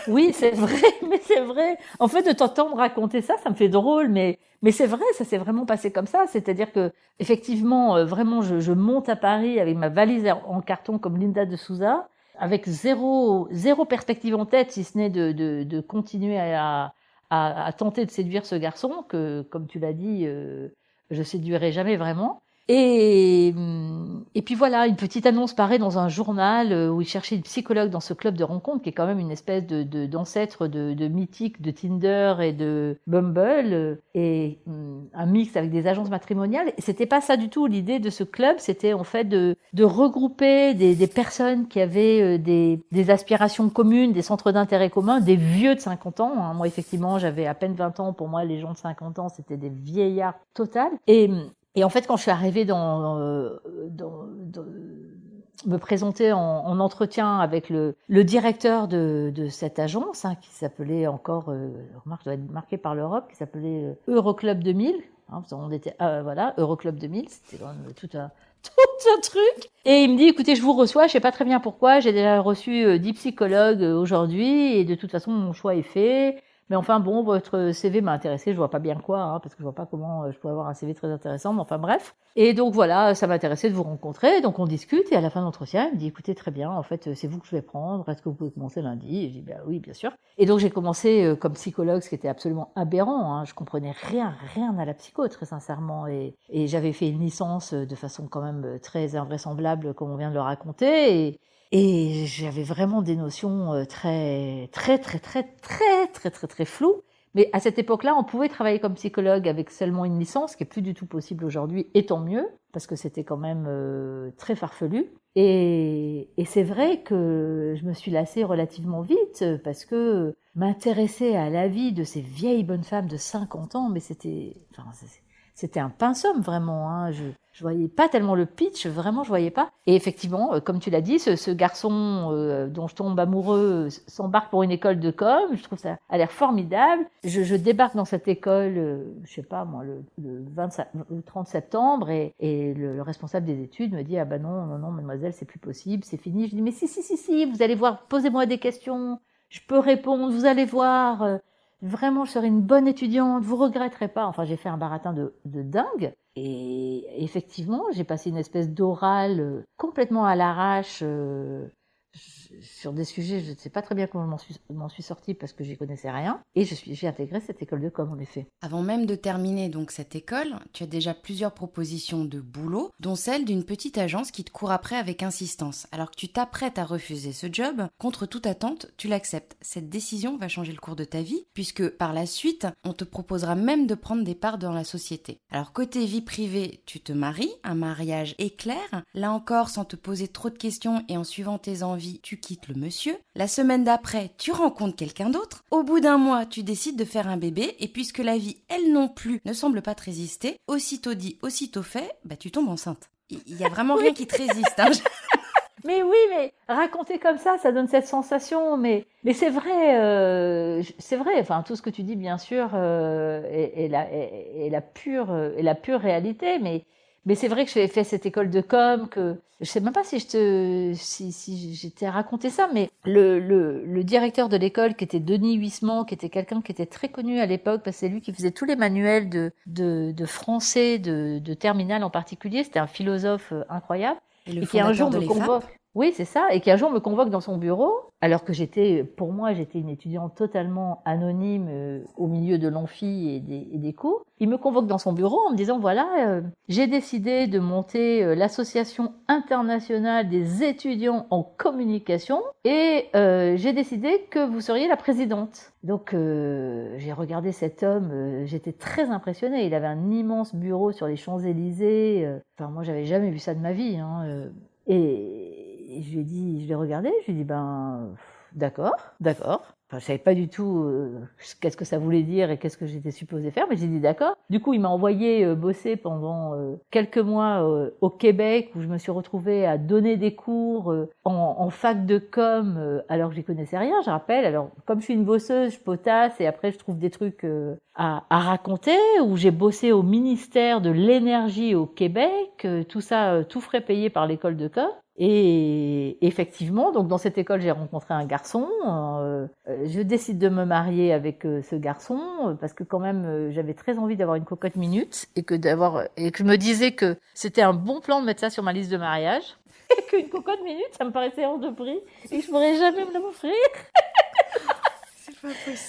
Oui, c'est vrai, mais c'est vrai. En fait, de t'entendre raconter ça, ça me fait drôle, mais mais c'est vrai, ça s'est vraiment passé comme ça. C'est-à-dire que effectivement, euh, vraiment, je, monte à Paris avec ma valise en carton comme Linda de Souza, avec zéro zéro perspective en tête, si ce n'est de, de, continuer à, à, à, tenter de séduire ce garçon que, comme tu l'as dit, euh, je séduirai jamais vraiment. Et, et puis voilà, une petite annonce paraît dans un journal euh, où il cherchait une psychologue dans ce club de rencontre qui est quand même une espèce de d'ancêtre de, de, mythique de Tinder et de Bumble euh, et hum, un mix avec des agences matrimoniales. C'était pas ça du tout l'idée de ce club, c'était en fait de, de regrouper des, des, personnes qui avaient euh, des, des aspirations communes, des centres d'intérêt communs, des vieux de 50 ans. Hein. Moi effectivement j'avais à peine 20 ans, pour moi les gens de 50 ans c'était des vieillards total. Et hum, et en fait, quand je suis arrivée dans, euh, dans, dans, me présenter en, entretien avec le, le directeur de, de, cette agence, hein, qui s'appelait encore, euh, remarque, doit être marqué par l'Europe, qui s'appelait euh, Euroclub 2000. Hein, on était, euh, voilà, Euroclub 2000, c'était tout un, tout un truc. Et il me dit, écoutez, je vous reçois, je sais pas très bien pourquoi, j'ai déjà reçu 10 psychologues aujourd'hui, et de toute façon, mon choix est fait. Mais enfin, bon, votre CV m'a intéressé, je vois pas bien quoi, hein, parce que je vois pas comment euh, je pourrais avoir un CV très intéressant, mais enfin bref. Et donc voilà, ça m'intéressait de vous rencontrer, donc on discute, et à la fin de l'entretien, il me dit, écoutez, très bien, en fait, c'est vous que je vais prendre, est-ce que vous pouvez commencer lundi? Et je dis, bah oui, bien sûr. Et donc j'ai commencé euh, comme psychologue, ce qui était absolument aberrant, hein. je comprenais rien, rien à la psycho, très sincèrement, et, et j'avais fait une licence de façon quand même très invraisemblable, comme on vient de le raconter, et, et j'avais vraiment des notions euh, très, très, très, très, très, très, très, très floues. Mais à cette époque-là, on pouvait travailler comme psychologue avec seulement une licence, ce qui est plus du tout possible aujourd'hui, et tant mieux, parce que c'était quand même euh, très farfelu. Et, et c'est vrai que je me suis lassée relativement vite, parce que m'intéresser à la vie de ces vieilles bonnes femmes de 50 ans, mais c'était, c'était un pinceau vraiment. Hein. Je, je voyais pas tellement le pitch, vraiment je voyais pas. Et effectivement, euh, comme tu l'as dit, ce, garçon euh, dont je tombe amoureux s'embarque pour une école de com. Je trouve ça a l'air formidable. Je, je, débarque dans cette école, euh, je sais pas moi, le, le, 25, le 30 septembre, et, et le, le, responsable des études me dit ah ben non non non mademoiselle c'est plus possible, c'est fini. Je dis mais si si si si, vous allez voir, posez-moi des questions, je peux répondre, vous allez voir. Vraiment, je serai une bonne étudiante, vous regretterez pas. Enfin, j'ai fait un baratin de, dingue. Et effectivement, j'ai passé une espèce d'oral euh, complètement à l'arrache. Euh, sur des sujets, je ne sais pas très bien comment je m'en suis, sortie parce que j'y connaissais rien. Et je suis, j'ai intégré cette école de com, en effet. Avant même de terminer donc cette école, tu as déjà plusieurs propositions de boulot, dont celle d'une petite agence qui te court après avec insistance. Alors que tu t'apprêtes à refuser ce job, contre toute attente, tu l'acceptes. Cette décision va changer le cours de ta vie, puisque par la suite, on te proposera même de prendre des parts dans la société. Alors côté vie privée, tu te maries, un mariage éclair. Là encore, sans te poser trop de questions et en suivant tes envies, tu quittes le monsieur. La semaine d'après, tu rencontres quelqu'un d'autre. Au bout d'un mois, tu décides de faire un bébé et puisque la vie, elle non plus, ne semble pas te résister, aussitôt dit, aussitôt fait, bah tu tombes enceinte. Il y a vraiment rien qui te résiste. Hein. Mais oui, mais raconter comme ça, ça donne cette sensation. Mais, mais c'est vrai, euh, c'est vrai. Enfin, tout ce que tu dis, bien sûr, euh, est, est, la, est, la pure, est la pure réalité. Mais mais c'est vrai que j'ai fait cette école de com, que je sais même pas si je te, si, si j'étais raconté ça, mais le, le, le directeur de l'école, qui était Denis Huisman, qui était quelqu'un qui était très connu à l'époque, parce que c'est lui qui faisait tous les manuels de, de, de français, de, de terminal en particulier. C'était un philosophe euh, incroyable. Et, le et qui un jour me convoque. Oui, c'est ça. Et qui un jour me convoque dans son bureau, alors que j'étais, pour moi, j'étais une étudiante totalement anonyme euh, au milieu de l'amphi et des, et cours. Il me convoque dans son bureau en me disant, voilà, euh, j'ai décidé de monter euh, l'association internationale des étudiants en communication et j'ai décidé que vous seriez la présidente. Donc j'ai regardé cet homme, j'étais très impressionnée. Il avait un immense bureau sur les Champs-Élysées. Enfin, moi, j'avais jamais vu ça de ma vie. Hein, et et je lui ai dit, je l'ai regardé, je lui ai dit, ben, d'accord, d'accord. Enfin, je savais pas du tout euh, qu'est-ce que ça voulait dire et qu'est-ce que j'étais supposé faire, mais j'ai dit d'accord. Du coup, il m'a envoyé euh, bosser pendant euh, quelques mois au Québec, où je me suis retrouvée à donner des cours en, fac de com, alors que j'y connaissais rien, je rappelle. Alors, comme je suis une bosseuse, je potasse et après je trouve des trucs à, à, raconter, où j'ai bossé au ministère de l'énergie au Québec, tout ça, tout frais payé par l'école de com. Et effectivement, donc dans cette école, j'ai rencontré un garçon. Euh, je décide de me marier avec euh, ce garçon euh, parce que quand même, j'avais très envie d'avoir une cocotte minute et que d'avoir et que je me disais que c'était un bon plan de mettre ça sur ma liste de mariage. Et qu'une cocotte minute, ça me paraissait hors de prix et que je pourrais jamais me l'offrir.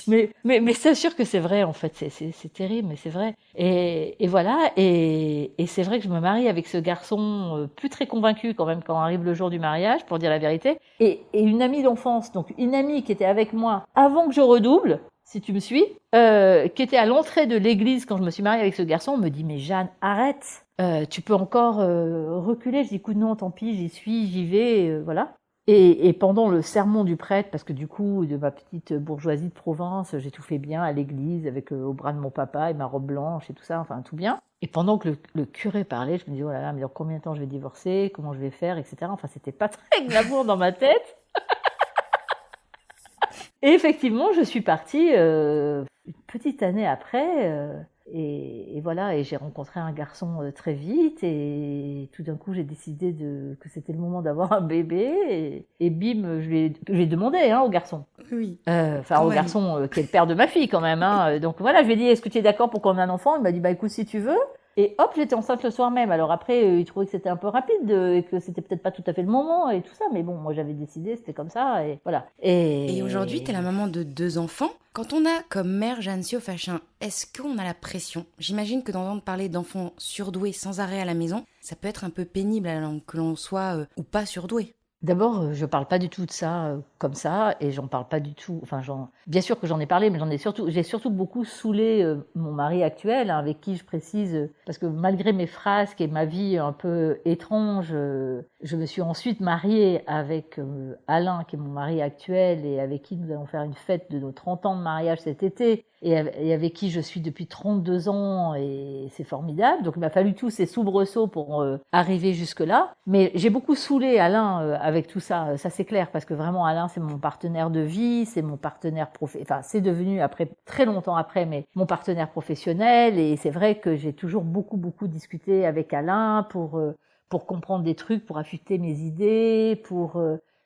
Mais, mais, mais c'est sûr que c'est vrai, en fait. C'est terrible, mais c'est vrai. Et, et voilà. Et, et c'est vrai que je me marie avec ce garçon euh, plus très convaincu quand même quand arrive le jour du mariage, pour dire la vérité. Et, et une amie d'enfance, donc une amie qui était avec moi avant que je redouble, si tu me suis, euh, qui était à l'entrée de l'église quand je me suis mariée avec ce garçon, me dit mais Jeanne, arrête, euh, tu peux encore euh, reculer. Je dis écoute non, tant pis, j'y suis, j'y vais, euh, voilà. Et, pendant le sermon du prêtre, parce que du coup, de ma petite bourgeoisie de province, j'ai tout fait bien à l'église avec euh, au bras de mon papa et ma robe blanche et tout ça, enfin tout bien. Et pendant que le, curé parlait, je me disais, oh là là, mais dans combien de temps je vais divorcer, comment je vais faire, etc. Enfin, c'était pas très glamour dans ma tête. Et effectivement, je suis partie euh, une petite année après. Euh, et, voilà, et j'ai rencontré un garçon euh, très vite, et tout d'un coup j'ai décidé de, que c'était le moment d'avoir un bébé, et, bim, je lui ai, demandé hein, au garçon. Oui. Euh, enfin, au garçon euh, qui est le père de ma fille quand même. Hein. Donc voilà, je lui ai dit, est-ce que tu es d'accord pour qu'on ait un enfant? Il m'a dit, bah écoute, si tu veux. Et hop, j'étais enceinte le soir même. Alors après, euh, il trouvait que c'était un peu rapide euh, et que c'était peut-être pas tout à fait le moment et tout ça. Mais bon, moi j'avais décidé, c'était comme ça et voilà. Et, et aujourd'hui, tu es la maman de deux enfants. Quand on a comme mère Jeanne Fachin, est-ce qu'on a la pression? J'imagine que d'entendre parler d'enfants surdoués sans arrêt à la maison, ça peut être un peu pénible à que l'on soit euh, ou pas surdoué. D'abord, euh, je parle pas du tout de ça euh, comme ça, et j'en parle pas du tout. Enfin, bien sûr que j'en ai parlé, mais j'en ai surtout, j'ai surtout beaucoup saoulé euh, mon mari actuel, hein, avec qui je précise, parce que malgré mes frasques et ma vie un peu étrange, je me suis ensuite mariée avec Alain, qui est mon mari actuel, et avec qui nous allons faire une fête de nos 30 ans de mariage cet été et avec qui je suis depuis 32 ans et c'est formidable. Donc il m'a fallu tous ces soubresauts pour arriver jusque-là. Mais j'ai beaucoup saoulé Alain avec tout ça, ça c'est clair, parce que vraiment Alain c'est mon partenaire de vie, c'est mon partenaire professionnel, enfin c'est devenu après très longtemps après, mais mon partenaire professionnel et c'est vrai que j'ai toujours beaucoup beaucoup discuté avec Alain pour euh, pour comprendre des trucs, pour affûter mes idées, pour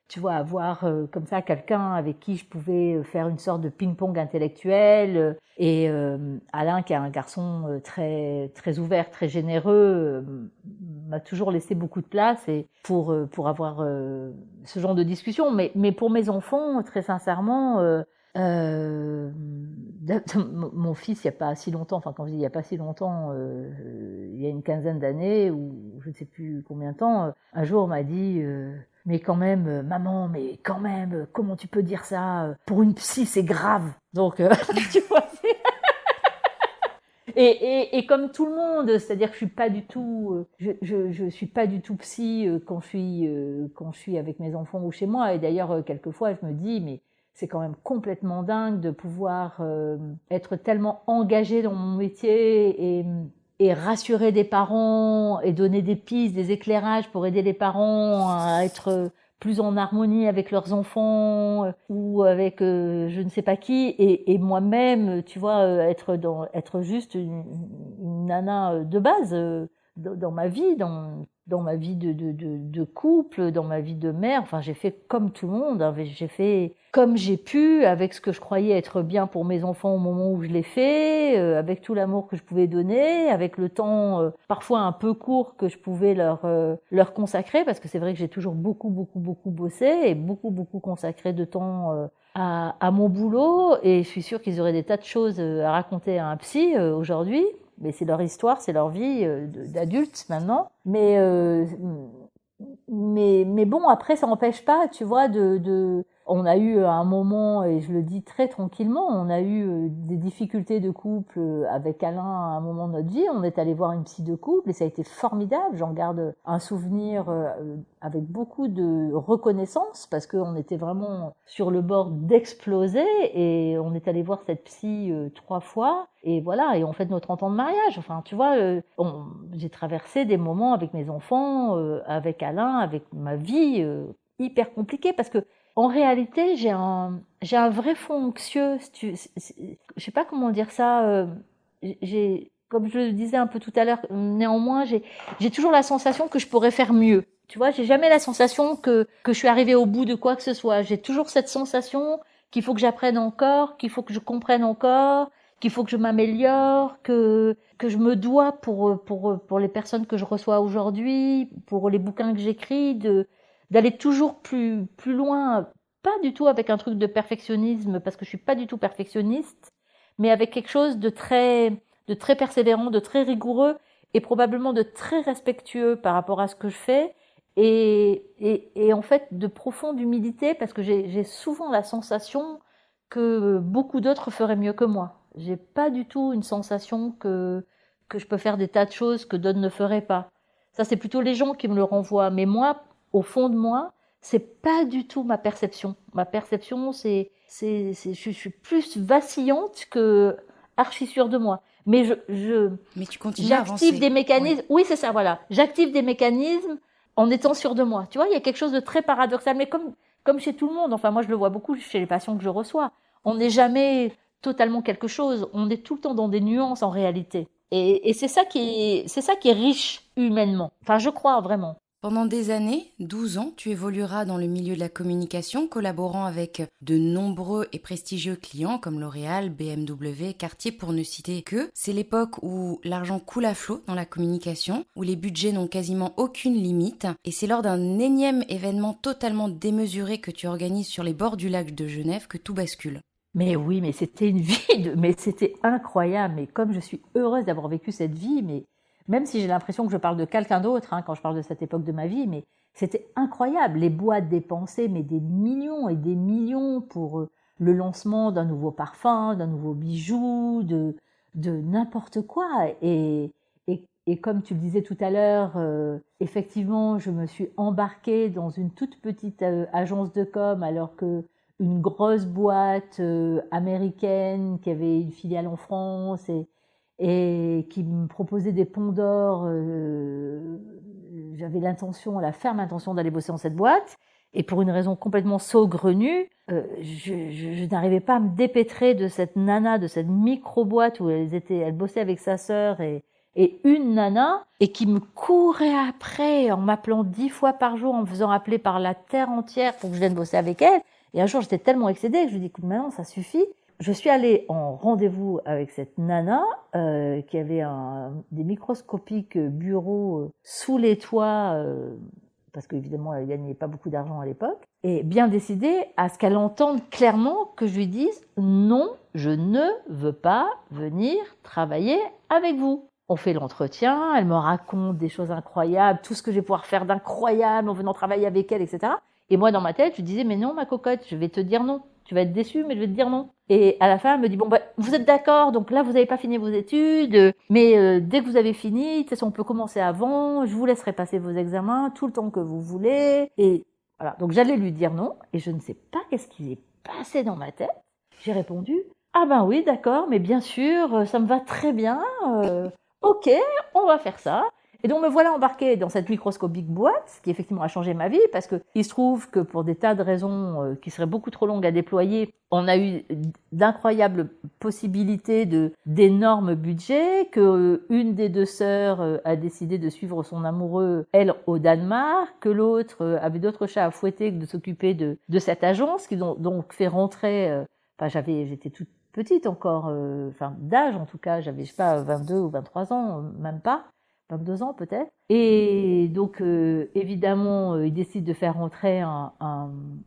tu vois, avoir euh, comme ça quelqu'un avec qui je pouvais euh, faire une sorte de ping-pong intellectuel. Euh, et Alain, qui est un garçon très très ouvert, très généreux, m'a toujours laissé beaucoup de place et pour pour avoir ce genre de discussion. Mais mais pour mes enfants, très sincèrement. Euh, mon fils, il n'y a pas si longtemps, enfin quand je dis il n'y a pas si longtemps, euh, il y a une quinzaine d'années ou je ne sais plus combien de temps, un jour m'a dit mais quand même, euh, maman, mais quand même, euh, comment tu peux dire ça euh, Pour une psy, c'est grave. Donc, tu vois. Et, comme tout le monde, c'est-à-dire que je suis pas du tout, je suis pas du tout psy quand je suis quand je suis avec mes enfants ou chez moi. Et d'ailleurs, quelquefois, je me dis, mais c'est quand même complètement dingue de pouvoir être tellement engagé dans mon métier et et rassurer des parents et donner des pistes, des éclairages pour aider les parents à être plus en harmonie avec leurs enfants euh, ou avec euh, je ne sais pas qui. Et, et moi-même tu vois euh, être dans être juste une, une nana de base dans ma vie dans dans ma vie de, de, de, de, couple, dans ma vie de mère. Enfin, j'ai fait comme tout le monde. Hein. J'ai fait comme j'ai pu, avec ce que je croyais être bien pour mes enfants au moment où je l'ai fait, euh, avec tout l'amour que je pouvais donner, avec le temps euh, parfois un peu court que je pouvais leur euh, leur consacrer, parce que c'est vrai que j'ai toujours beaucoup beaucoup beaucoup bossé et beaucoup beaucoup consacré de temps à, à, mon boulot. Et je suis sûre qu'ils auraient des tas de choses à raconter à un psy aujourd'hui mais c'est leur histoire, c'est leur vie euh, d'adultes maintenant. Mais, euh, mais, mais bon, après, ça n'empêche pas, tu vois, de, on a eu un moment, et je le dis très tranquillement, on a eu euh, des difficultés de couple avec Alain à un moment de notre vie. On est allé voir une psy de couple et ça a été formidable. J'en garde un souvenir avec beaucoup de reconnaissance parce qu'on était vraiment sur le bord d'exploser et on est allé voir cette psy trois fois et voilà, et on fait 30 ans de mariage. Enfin, tu vois, euh, j'ai traversé des moments avec mes enfants, euh, avec Alain, avec ma vie euh, hyper compliquée parce que en réalité, j'ai un j'ai un vrai fond anxieux. Tu, je sais pas comment dire ça. j'ai comme je le disais un peu tout à l'heure, néanmoins, j'ai j'ai toujours la sensation que je pourrais faire mieux. Tu vois, j'ai jamais la sensation que que je suis arrivée au bout de quoi que ce soit. J'ai toujours cette sensation qu'il faut que j'apprenne encore, qu'il faut que je comprenne encore, qu'il faut que je m'améliore, que que je me dois pour pour pour les personnes que je reçois aujourd'hui, pour les bouquins que j'écris, de d'aller toujours plus plus loin, pas du tout avec un truc de perfectionnisme parce que je suis pas du tout perfectionniste, mais avec quelque chose de très de très persévérant, de très rigoureux et probablement de très respectueux par rapport à ce que je fais et et, en fait de profonde humilité parce que j'ai souvent la sensation que beaucoup d'autres feraient mieux que moi. J'ai pas du tout une sensation que que je peux faire des tas de choses que d'autres ne feraient pas. Ça, c'est plutôt les gens qui me le renvoient. Mais moi, au fond de moi, c'est pas du tout ma perception. Ma perception, c'est, c'est, je suis plus vacillante que archi sûre de moi. Mais je, je mais tu continues j'active des mécanismes. Oui, c'est ça, voilà. J'active des mécanismes en étant sûr de moi. Tu vois, il y a quelque chose de très paradoxal, mais comme comme chez tout le monde. Enfin, moi, je le vois beaucoup chez les patients que je reçois. On n'est jamais totalement quelque chose. On est tout le temps dans des nuances en réalité. Et, et c'est ça qui est, c'est ça qui est riche humainement. Enfin, je crois vraiment. Pendant des années, 12 ans, tu évolueras dans le milieu de la communication, collaborant avec de nombreux et prestigieux clients comme L'Oréal, BMW, Cartier pour ne citer que. C'est l'époque où l'argent coule à flot dans la communication, où les budgets n'ont quasiment aucune limite, et c'est lors d'un énième événement totalement démesuré que tu organises sur les bords du lac de Genève que tout bascule. Mais oui, mais c'était une vie, mais c'était incroyable. Mais comme je suis heureuse d'avoir vécu cette vie, mais même si j'ai l'impression que je parle de quelqu'un d'autre hein, quand je parle de cette époque de ma vie, mais c'était incroyable. Les boîtes dépensées, mais des millions et des millions pour euh, le lancement d'un nouveau parfum, d'un nouveau bijou, de, de n'importe quoi. Et, et, et, comme tu le disais tout à l'heure, euh, effectivement, je me suis embarquée dans une toute petite euh, agence de com alors que une grosse boîte américaine qui avait une filiale en France et, et qui me proposait des ponts d'or. Euh, j'avais l'intention, la ferme intention d'aller bosser dans cette boîte. Et pour une raison complètement saugrenue, euh, je, je, je n'arrivais pas à me dépêtrer de cette nana, de cette micro-boîte où elle, était, elle bossait avec sa sœur et, et une nana, et qui me courait après en m'appelant dix fois par jour, en me faisant appeler par la terre entière pour que je vienne bosser avec elle. Et un jour, j'étais tellement excédée que je lui dit, écoute, maintenant, ça suffit je suis allée en rendez-vous avec cette nana euh, qui avait des microscopiques bureaux euh, sous les toits, euh, parce qu'évidemment elle gagnait pas beaucoup d'argent à l'époque, et bien décidée à ce qu'elle entende clairement que je lui dise non, je ne veux pas venir travailler avec vous. On fait l'entretien, elle me raconte des choses incroyables, tout ce que je vais pouvoir faire d'incroyable en venant travailler avec elle, etc. Et moi dans ma tête, je disais mais non ma cocotte, je vais te dire non tu vas être déçu, mais je vais te dire non. Et à la fin, elle me dit, bon, bah, vous êtes d'accord, donc là, vous n'avez pas fini vos études, mais euh, dès que vous avez fini, de toute façon, on peut commencer avant, je vous laisserai passer vos examens tout le temps que vous voulez. Et voilà, donc j'allais lui dire non, et je ne sais pas qu'est-ce qui est passé dans ma tête. J'ai répondu, ah ben oui, d'accord, mais bien sûr, ça me va très bien, euh, ok, on va faire ça. Et donc me voilà embarqué dans cette microscopique boîte, qui effectivement a changé ma vie, parce que il se trouve que pour des tas de raisons euh, qui seraient beaucoup trop longues à déployer, on a eu d'incroyables possibilités de d'énormes budgets, que euh, une des deux sœurs euh, a décidé de suivre son amoureux, elle, au Danemark, que l'autre avait d'autres chats à fouetter que de s'occuper de, de cette agence, qui donc fait rentrer, enfin j'avais, j'étais toute petite encore, enfin d'âge en tout cas, j'avais je sais pas 22 ou 23 ans, même pas. 22 ans peut-être. Et donc, euh, évidemment, euh, il décide de faire un,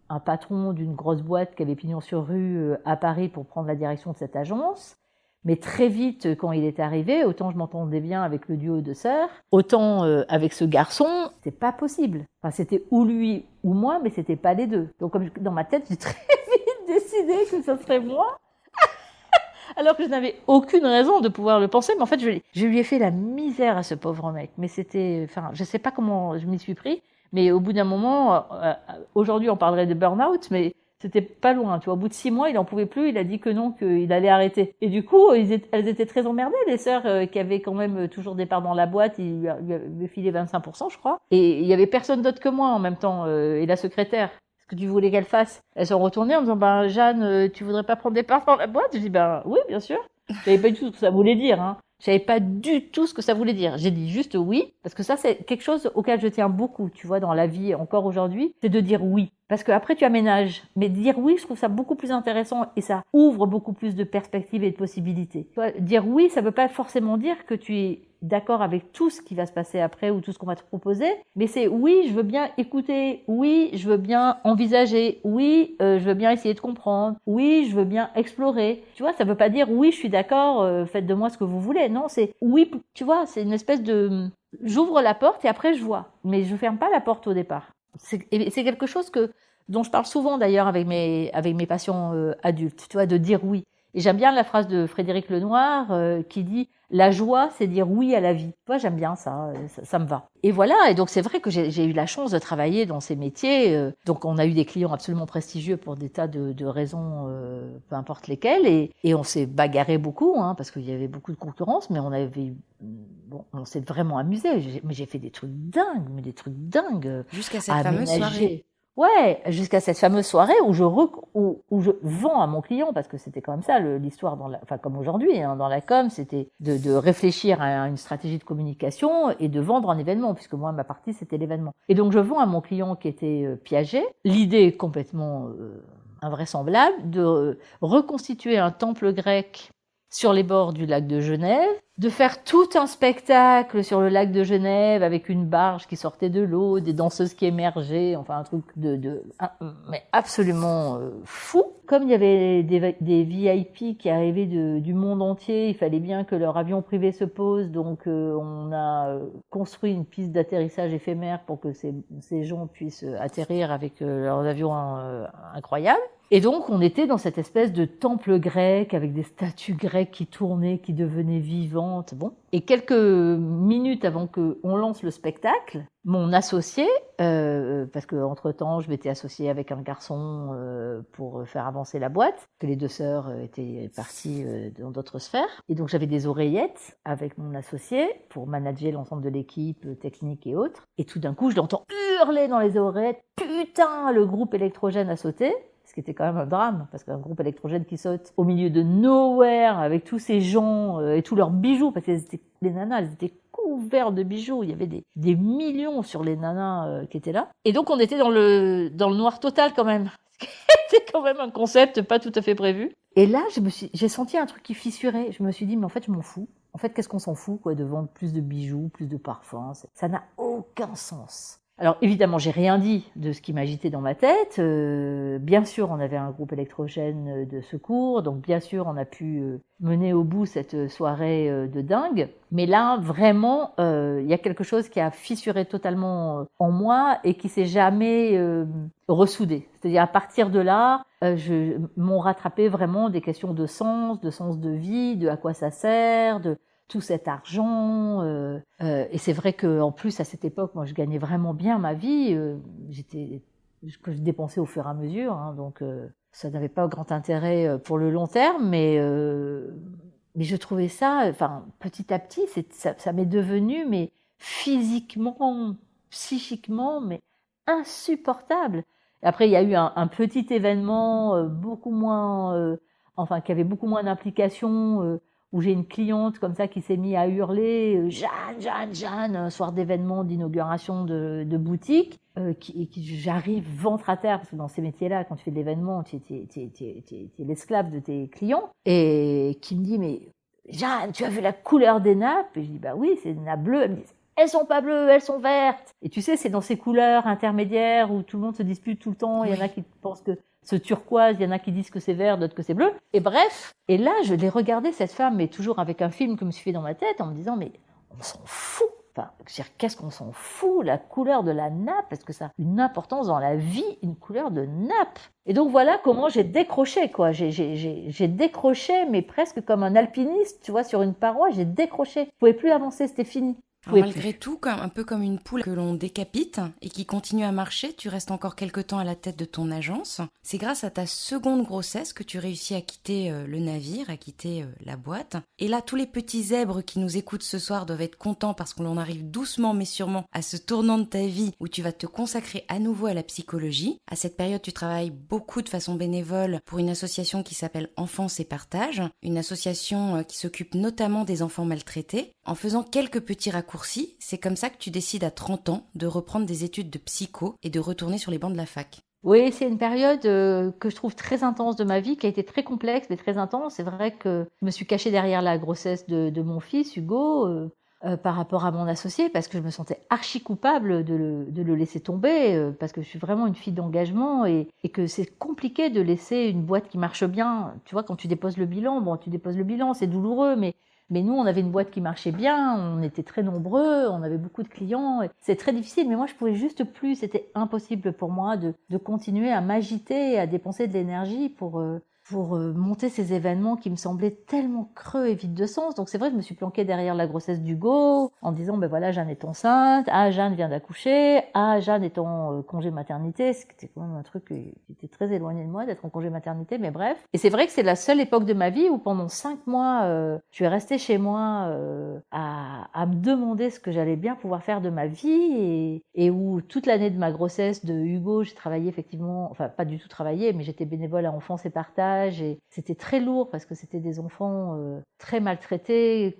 un patron d'une grosse boîte qui avait pignon sur rue euh, à Paris pour prendre la direction de cette agence. Mais très vite, quand il est arrivé, autant je m'entendais bien avec le duo de sœurs, autant avec ce garçon, c'était pas possible. Enfin, c'était ou lui ou moi, mais c'était pas les deux. Donc, comme dans ma tête, j'ai très vite décidé que ce serait moi alors que je n'avais aucune raison de pouvoir le penser. Mais en fait, je, lui ai fait la misère à ce pauvre mec. Mais c'était, enfin, je sais pas comment je m'y suis pris. Mais au bout d'un moment, euh, euh, aujourd'hui, on parlerait de burn-out, mais c'était pas loin. Tu vois, au bout de six mois, il en pouvait plus. Il a dit que non, qu'il allait arrêter. Et du coup, elles étaient très emmerdées, les sœurs euh, qui avaient quand même toujours des parts dans la boîte. Il lui avait filé 25%, je crois. Et il y avait personne d'autre que moi en même temps, et la secrétaire que tu voulais qu'elle fasse. Elles sont retournées en me disant, ben, Jeanne, euh, tu voudrais pas prendre des parts dans la boîte? Je dis, ben, oui, bien sûr. Je savais pas du tout ce que ça voulait dire, hein. Je savais pas du tout ce que ça voulait dire. J'ai dit juste oui, parce que ça, c'est quelque chose auquel je tiens beaucoup, tu vois, dans la vie, encore aujourd'hui, c'est de dire oui. Parce que après, tu aménages. Mais dire oui, je trouve ça beaucoup plus intéressant et ça ouvre beaucoup plus de perspectives et de possibilités. Dire oui, ça veut pas forcément dire que tu es d'accord avec tout ce qui va se passer après ou tout ce qu'on va te proposer, mais c'est oui, je veux bien écouter, oui, je veux bien envisager, oui, euh, je veux bien essayer de comprendre, oui, je veux bien explorer. Tu vois, ça veut pas dire oui, je suis d'accord, euh, faites de moi ce que vous voulez. Non, c'est oui, tu vois, c'est une espèce de j'ouvre la porte et après je vois, mais je ferme pas la porte au départ. C'est quelque chose que dont je parle souvent d'ailleurs avec mes avec mes patients euh, adultes, tu vois, de dire oui. Et j'aime bien la phrase de Frédéric Lenoir euh, qui dit la joie, c'est dire oui à la vie. Moi, j'aime bien ça, ça, me va. Et voilà, et donc c'est vrai que j'ai eu la chance de travailler dans ces métiers. Euh, donc on a eu des clients absolument prestigieux pour des tas de, raisons, euh, peu importe lesquelles, et, et on s'est bagarré beaucoup, hein, parce qu'il y avait beaucoup de concurrence, mais on avait, bon, on s'est vraiment amusé. Mais j'ai fait des trucs dingues, mais des trucs dingues. Jusqu'à cette fameuse soirée. Ouais, jusqu'à cette fameuse soirée où je, je vends à mon client, parce que c'était quand même ça l'histoire, enfin comme aujourd'hui, hein, dans la com, c'était de, de, réfléchir à une stratégie de communication et de vendre un événement, puisque moi, ma partie, c'était l'événement. Et donc, je vends à mon client qui était euh, Piaget, l'idée complètement euh, invraisemblable de euh, reconstituer un temple grec sur les bords du lac de Genève, de faire tout un spectacle sur le lac de Genève avec une barge qui sortait de l'eau, des danseuses qui émergeaient, enfin un truc de, de mais absolument euh, fou. Comme il y avait des, VIP qui arrivaient du monde entier, il fallait bien que leur avion privé se pose, donc euh, on a euh, construit une piste d'atterrissage éphémère pour que ces gens puissent atterrir avec leurs avions incroyables. Et donc, on était dans cette espèce de temple grec avec des statues grecques qui tournaient, qui devenaient vivantes. Bon. Et quelques minutes avant qu'on lance le spectacle, mon associé, euh, parce que entre temps, je m'étais associée avec un garçon euh, pour faire avancer la boîte, que les deux sœurs étaient parties euh, dans d'autres sphères. Et donc, j'avais des oreillettes avec mon associé pour manager l'ensemble de l'équipe technique et autres. Et tout d'un coup, je l'entends hurler dans les oreillettes, putain, le groupe électrogène a sauté ce qui était quand même un drame, parce qu'un groupe électrogène qui saute au milieu de nowhere avec tous ces gens euh, et tous leurs bijoux, parce que les nanas, elles étaient couverts de bijoux, il y avait des, des millions sur les nanas euh, qui étaient là. Et donc on était dans le, dans le noir total quand même. C'était quand même un concept pas tout à fait prévu. Et là, j'ai senti un truc qui fissurait. Je me suis dit, mais en fait, je m'en fous. En fait, qu'est-ce qu'on s'en fout, quoi, de vendre plus de bijoux, plus de parfums? Ça n'a aucun sens. Alors évidemment, j'ai rien dit de ce qui m'agitait dans ma tête. Euh, bien sûr, on avait un groupe électrogène de secours, donc bien sûr, on a pu euh, mener au bout cette soirée euh, de dingue. Mais là, vraiment, il y a quelque chose qui a fissuré totalement en moi et qui s'est jamais ressoudé. C'est-à-dire à partir de là, je m'ont rattrapé vraiment des questions de sens, de sens de vie, de à quoi ça sert, de tout cet argent. Euh, euh, et c'est vrai qu'en plus, à cette époque, moi, je gagnais vraiment bien ma vie. Euh, j'étais que je dépensais au fur et à mesure, hein, donc ça n'avait pas grand intérêt pour le long terme, mais mais je trouvais ça, enfin, petit à petit, ça, ça m'est devenu, mais physiquement, psychiquement, mais insupportable. après, il y a eu un, un petit événement beaucoup moins, enfin, qui avait beaucoup moins d'implication où j'ai une cliente comme ça qui s'est mise à hurler euh, Jeanne, Jeanne, Jeanne, un soir d'événement d'inauguration de, de, boutique, euh, qui, qui j'arrive ventre à terre, parce que dans ces métiers-là, quand tu fais de l'événement, tu es, l'esclave de tes clients, et qui me dit, mais Jeanne, tu as vu la couleur des nappes? Et je dis, bah oui, c'est des nappes bleues. Elle me dit, elles sont pas bleues, elles sont vertes. Et tu sais, c'est dans ces couleurs intermédiaires où tout le monde se dispute tout le temps. Il y en a qui pensent que ce turquoise, il y en a qui disent que c'est vert, d'autres que c'est bleu. Et bref, et là, je l'ai regardé cette femme, mais toujours avec un film que me suis fait dans ma tête, en me disant, mais on s'en fout. Enfin, qu'est-ce qu'on s'en fout La couleur de la nappe, parce que ça a une importance dans la vie, une couleur de nappe. Et donc voilà comment j'ai décroché, quoi. J'ai décroché, mais presque comme un alpiniste, tu vois, sur une paroi, j'ai décroché. Je pouvais plus avancer, c'était fini malgré tout, un peu comme une poule que l'on décapite et qui continue à marcher, tu restes encore quelque temps à la tête de ton agence. C'est grâce à ta seconde grossesse que tu réussis à quitter euh, le navire, à quitter euh, la boîte. Et là, tous les petits zèbres qui nous écoutent ce soir doivent être contents parce qu'on arrive doucement mais sûrement à ce tournant de ta vie où tu vas te consacrer à nouveau à la psychologie. À cette période, tu travailles beaucoup de façon bénévole pour une association qui s'appelle Enfance et Partage, une association euh, qui s'occupe notamment des enfants maltraités. En faisant quelques petits raccourcis c'est comme ça que tu décides à 30 ans de reprendre des études de psycho et de retourner sur les bancs de la fac. Oui, c'est une période euh, que je trouve très intense de ma vie, qui a été très complexe, mais très intense. C'est vrai que je me suis cachée derrière la grossesse de, mon fils, Hugo, euh, euh, par rapport à mon associé, parce que je me sentais archi coupable de le, laisser tomber, parce que je suis vraiment une fille d'engagement et, et que c'est compliqué de laisser une boîte qui marche bien. Tu vois, quand tu déposes le bilan, bon, tu déposes le bilan, c'est douloureux, mais mais nous, on avait une boîte qui marchait bien, on était très nombreux, on avait beaucoup de clients. C'est très difficile, mais moi, je pouvais juste plus. C'était impossible pour moi de, continuer à m'agiter, à dépenser de l'énergie pour, euh, pour euh, monter ces événements qui me semblaient tellement creux et vides de sens. Donc c'est vrai, je me suis planquée derrière la grossesse d'Hugo en disant, ben voilà, Jeanne est enceinte, ah, Jeanne vient d'accoucher, ah, Jeanne est en euh, congé maternité, c'était quand même un truc qui était très éloigné de moi d'être en congé maternité, mais bref. Et c'est vrai que c'est la seule époque de ma vie où pendant cinq mois, euh, je suis restée chez moi à, à, me demander ce que j'allais bien pouvoir faire de ma vie et, et où toute l'année de ma grossesse de Hugo, j'ai travaillé effectivement, enfin pas du tout travaillé, mais j'étais bénévole à Enfance et Partage et c'était très lourd parce que c'était des enfants euh, très maltraités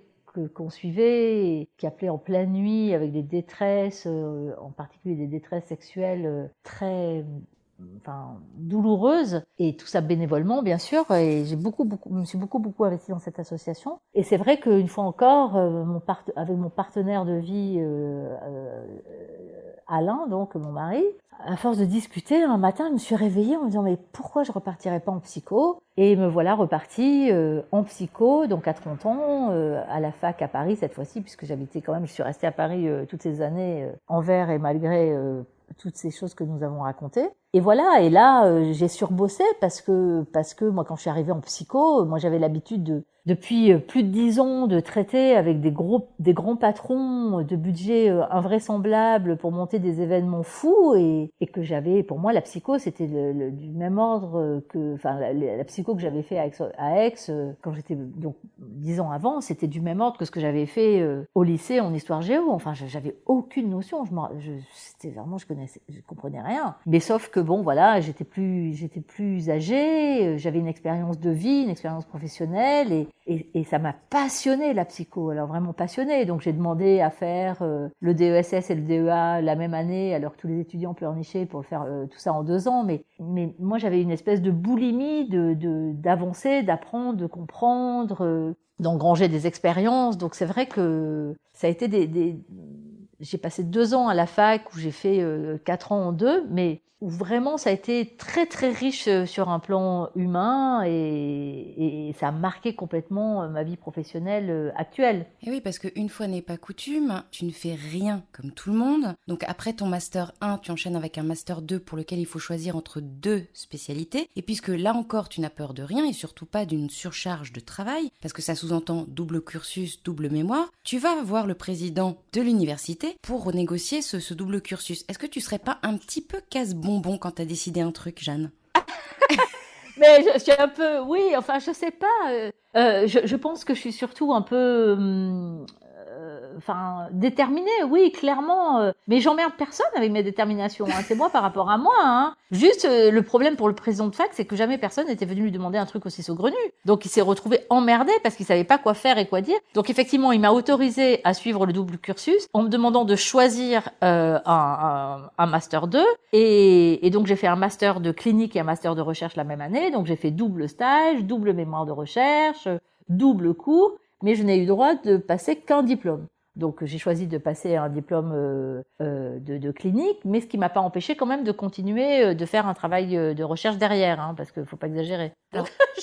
qu'on suivait, et qui appelaient en pleine nuit avec des détresses, euh, en particulier des détresses sexuelles euh, très enfin, douloureuses, et tout ça bénévolement, bien sûr. Et j'ai beaucoup, beaucoup, me suis beaucoup, beaucoup investi dans cette association. Et c'est vrai qu'une fois encore, mon avec mon partenaire de vie, Alain, donc mon mari, à force de discuter, un matin, je me suis réveillée en me disant mais pourquoi je repartirais pas en psycho? Et me voilà repartie euh, en psycho, donc à 30 ans, euh, à la fac à Paris cette fois-ci, puisque j'habitais quand même, je suis restée à Paris euh, toutes ces années envers et malgré toutes ces choses que nous avons racontées. Et voilà, et là, j'ai surbossé parce que parce que moi, quand je suis arrivée en psycho, moi j'avais l'habitude de depuis euh, plus de dix ans de traiter avec des gros, des grands patrons de budget euh, invraisemblables pour monter des événements fous et, que j'avais, pour moi, la psycho, c'était du même ordre que, enfin, la, psycho que j'avais fait à Aix, euh, quand j'étais donc dix ans avant, c'était du même ordre que ce que j'avais fait au lycée en histoire géo. Enfin, j'avais aucune notion. Je, je c'était vraiment, je connaissais, je comprenais rien. Mais sauf que bon, voilà, j'étais plus, j'étais plus âgée, j'avais une expérience de vie, une expérience professionnelle et et, ça m'a passionné la psycho, alors vraiment passionné. Donc j'ai demandé à faire euh, le DESS et le DEA la même année, alors que tous les étudiants pleurnichaient pour faire euh, tout ça en deux ans. Mais, mais moi j'avais une espèce de boulimie de d'avancer, d'apprendre, de comprendre, euh, d'engranger des expériences. Donc c'est vrai que ça a été des j'ai passé deux ans à la fac où j'ai fait quatre ans en deux, mais vraiment ça a été très très riche euh, sur un plan humain et, et ça a marqué complètement euh, ma vie professionnelle euh, actuelle. Et oui, parce qu'une fois n'est pas coutume, tu ne fais rien comme tout le monde. Donc après ton master 1, tu enchaînes avec un master 2 pour lequel il faut choisir entre deux spécialités. Et puisque là encore, tu n'as peur de rien et surtout pas d'une surcharge de travail, parce que ça sous-entend double cursus, double mémoire, tu vas voir le président de l'université pour renégocier ce, double cursus. Est-ce que tu serais pas un petit peu casse-bon bon quand t'as décidé un truc, Jeanne? Mais je, suis un peu, oui, enfin, je sais pas. Euh, euh, je, je, pense que je suis surtout un peu hum, enfin déterminé, oui, clairement. Euh, mais j'emmerde personne avec mes déterminations. Hein. C'est moi par rapport à moi. Hein. Juste euh, le problème pour le président de fac, c'est que jamais personne n'était venu lui demander un truc aussi saugrenu. Donc il s'est retrouvé emmerdé parce qu'il savait pas quoi faire et quoi dire. Donc effectivement, il m'a autorisé à suivre le double cursus en me demandant de choisir euh, un, un, master 2. Et, et donc j'ai fait un master de clinique et un master de recherche la même année. Donc j'ai fait double stage, double mémoire de recherche, double cours mais je n'ai eu droit de passer qu'un diplôme. Donc j'ai choisi de passer un diplôme euh, euh, de, de, clinique, mais ce qui m'a pas empêché quand même de continuer euh, de faire un travail de recherche derrière, hein, parce qu'il faut pas exagérer.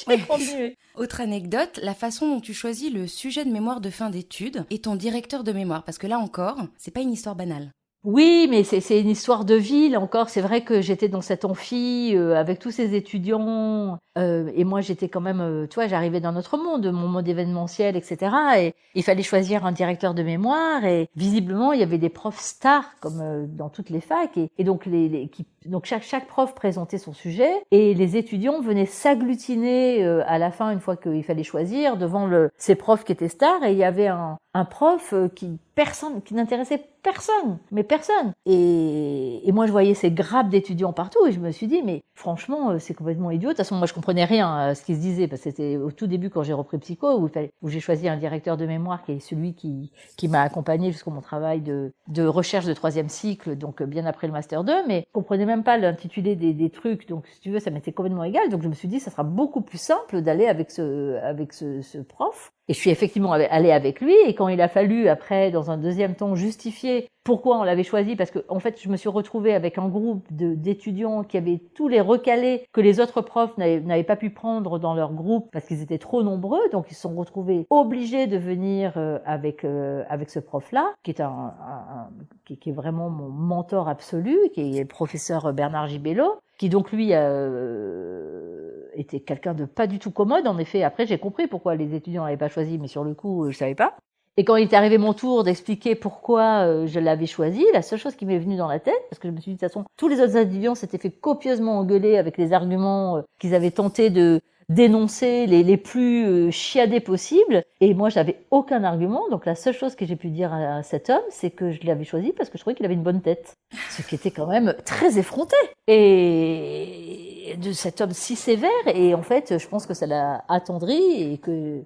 j'ai continué. Autre anecdote, la façon dont tu choisis le sujet de mémoire de fin d'études et ton directeur de mémoire, parce que là encore, c'est pas une histoire banale. Oui, mais c'est une histoire de ville encore. C'est vrai que j'étais dans cette amphi euh, avec tous ces étudiants euh, et moi j'étais quand même, euh, tu vois, j'arrivais dans notre monde, mon monde événementiel, etc. Et il fallait choisir un directeur de mémoire et visiblement il y avait des profs stars comme euh, dans toutes les facs et, et donc les, les qui, donc chaque prof présentait son sujet et les étudiants venaient s'agglutiner à la fin une fois qu'il fallait choisir devant le, ces profs qui étaient stars et il y avait un, prof qui personne, qui n'intéressait personne, mais personne. Et, moi, je voyais ces grappes d'étudiants partout et je me suis dit, mais franchement, euh, c'est complètement idiot. De toute façon, moi, je comprenais rien à ce qui se disait parce que c'était au tout début quand j'ai repris psycho où, j'ai choisi un directeur de mémoire qui est celui qui, qui m'a accompagné jusqu'au mon travail de, de recherche de troisième cycle, donc euh, bien après le master 2, mais je comprenais même pas l'intitulé des, trucs. Donc, si tu veux, ça m'était complètement égal. Donc, je me suis dit, ça sera beaucoup plus simple d'aller avec ce, avec ce, prof et je suis effectivement allée avec lui. Et quand il a fallu, après, dans un deuxième temps, justifier pourquoi on l'avait choisi, parce que en fait, je me suis retrouvée avec un groupe d'étudiants qui avaient tous les recalés que les autres profs n'avaient pas pu prendre dans leur groupe parce qu'ils étaient trop nombreux. Donc, ils se sont retrouvés obligés de venir euh, avec euh, avec ce prof-là, qui est un, qui, est vraiment mon mentor absolu, qui est le Bernard Gibello, qui donc lui euh, était quelqu'un de pas du tout commode. En effet, après j'ai compris pourquoi les étudiants l'avaient pas choisi, mais sur le coup, je savais pas. Et quand il est arrivé mon tour d'expliquer pourquoi euh, je l'avais choisi, la seule chose qui m'est venue dans la tête, parce que je me suis dit de toute façon, tous les autres étudiants s'étaient fait copieusement engueuler avec les arguments euh, qu'ils avaient tenté de dénoncer les, les plus euh, chiadés possibles. Et moi, j'avais aucun argument. Donc la seule chose que j'ai pu dire à cet homme, c'est que je l'avais choisi parce que je trouvais qu'il avait une bonne tête. Ce qui était quand même très effronté. Et de cet homme si sévère. Et en fait, je pense que ça l'a attendri et que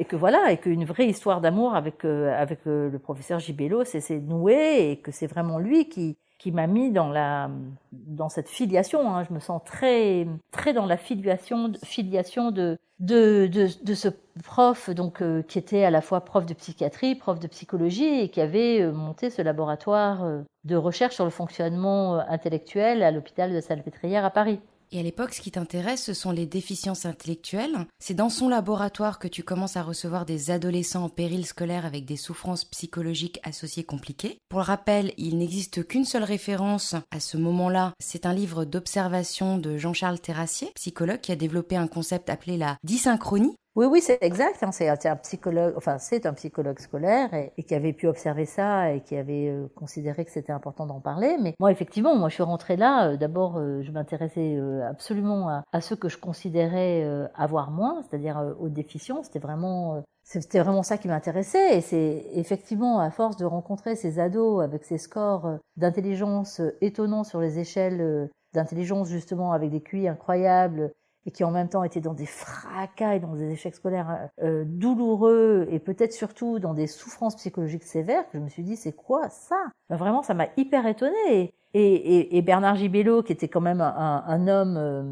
et que voilà, et qu'une vraie histoire d'amour avec euh, avec euh, le professeur Gibello, c'est noué et que c'est vraiment lui qui qui m'a mis dans la dans cette filiation. Hein. Je me sens très très dans la filiation filiation de de de, ce prof donc euh, qui était à la fois prof de psychiatrie, prof de psychologie et qui avait monté ce laboratoire de recherche sur le fonctionnement intellectuel à l'hôpital de Salpêtrière à Paris. Et à l'époque, ce qui t'intéresse, ce sont les déficiences intellectuelles. C'est dans son laboratoire que tu commences à recevoir des adolescents en péril scolaire avec des souffrances psychologiques associées compliquées. Pour le rappel, il n'existe qu'une seule référence à ce moment-là. C'est un livre d'observation de Jean-Charles Terrassier, psychologue, qui a développé un concept appelé la dysynchronie, oui, oui, c'est exact. Hein, c'est un psychologue, enfin c'est un psychologue scolaire et, qui avait pu observer ça et qui avait euh, considéré que c'était important d'en parler. Mais moi, effectivement, moi je suis rentrée là. Euh, D'abord, euh, je m'intéressais absolument à, à, ceux que je considérais avoir moins, c'est-à-dire aux déficients. C'était vraiment c'était vraiment ça qui m'intéressait et c'est effectivement à force de rencontrer ces ados avec ces scores d'intelligence étonnants sur les échelles d'intelligence justement avec des QI incroyables et qui en même temps étaient dans des fracas et dans des échecs scolaires euh, douloureux et peut-être surtout dans des souffrances psychologiques sévères, que je me suis dit c'est quoi ça? Ben Vraiment, ça m'a hyper étonnée. Et, et, et, Bernard Gibello, qui était quand même un, un homme, euh,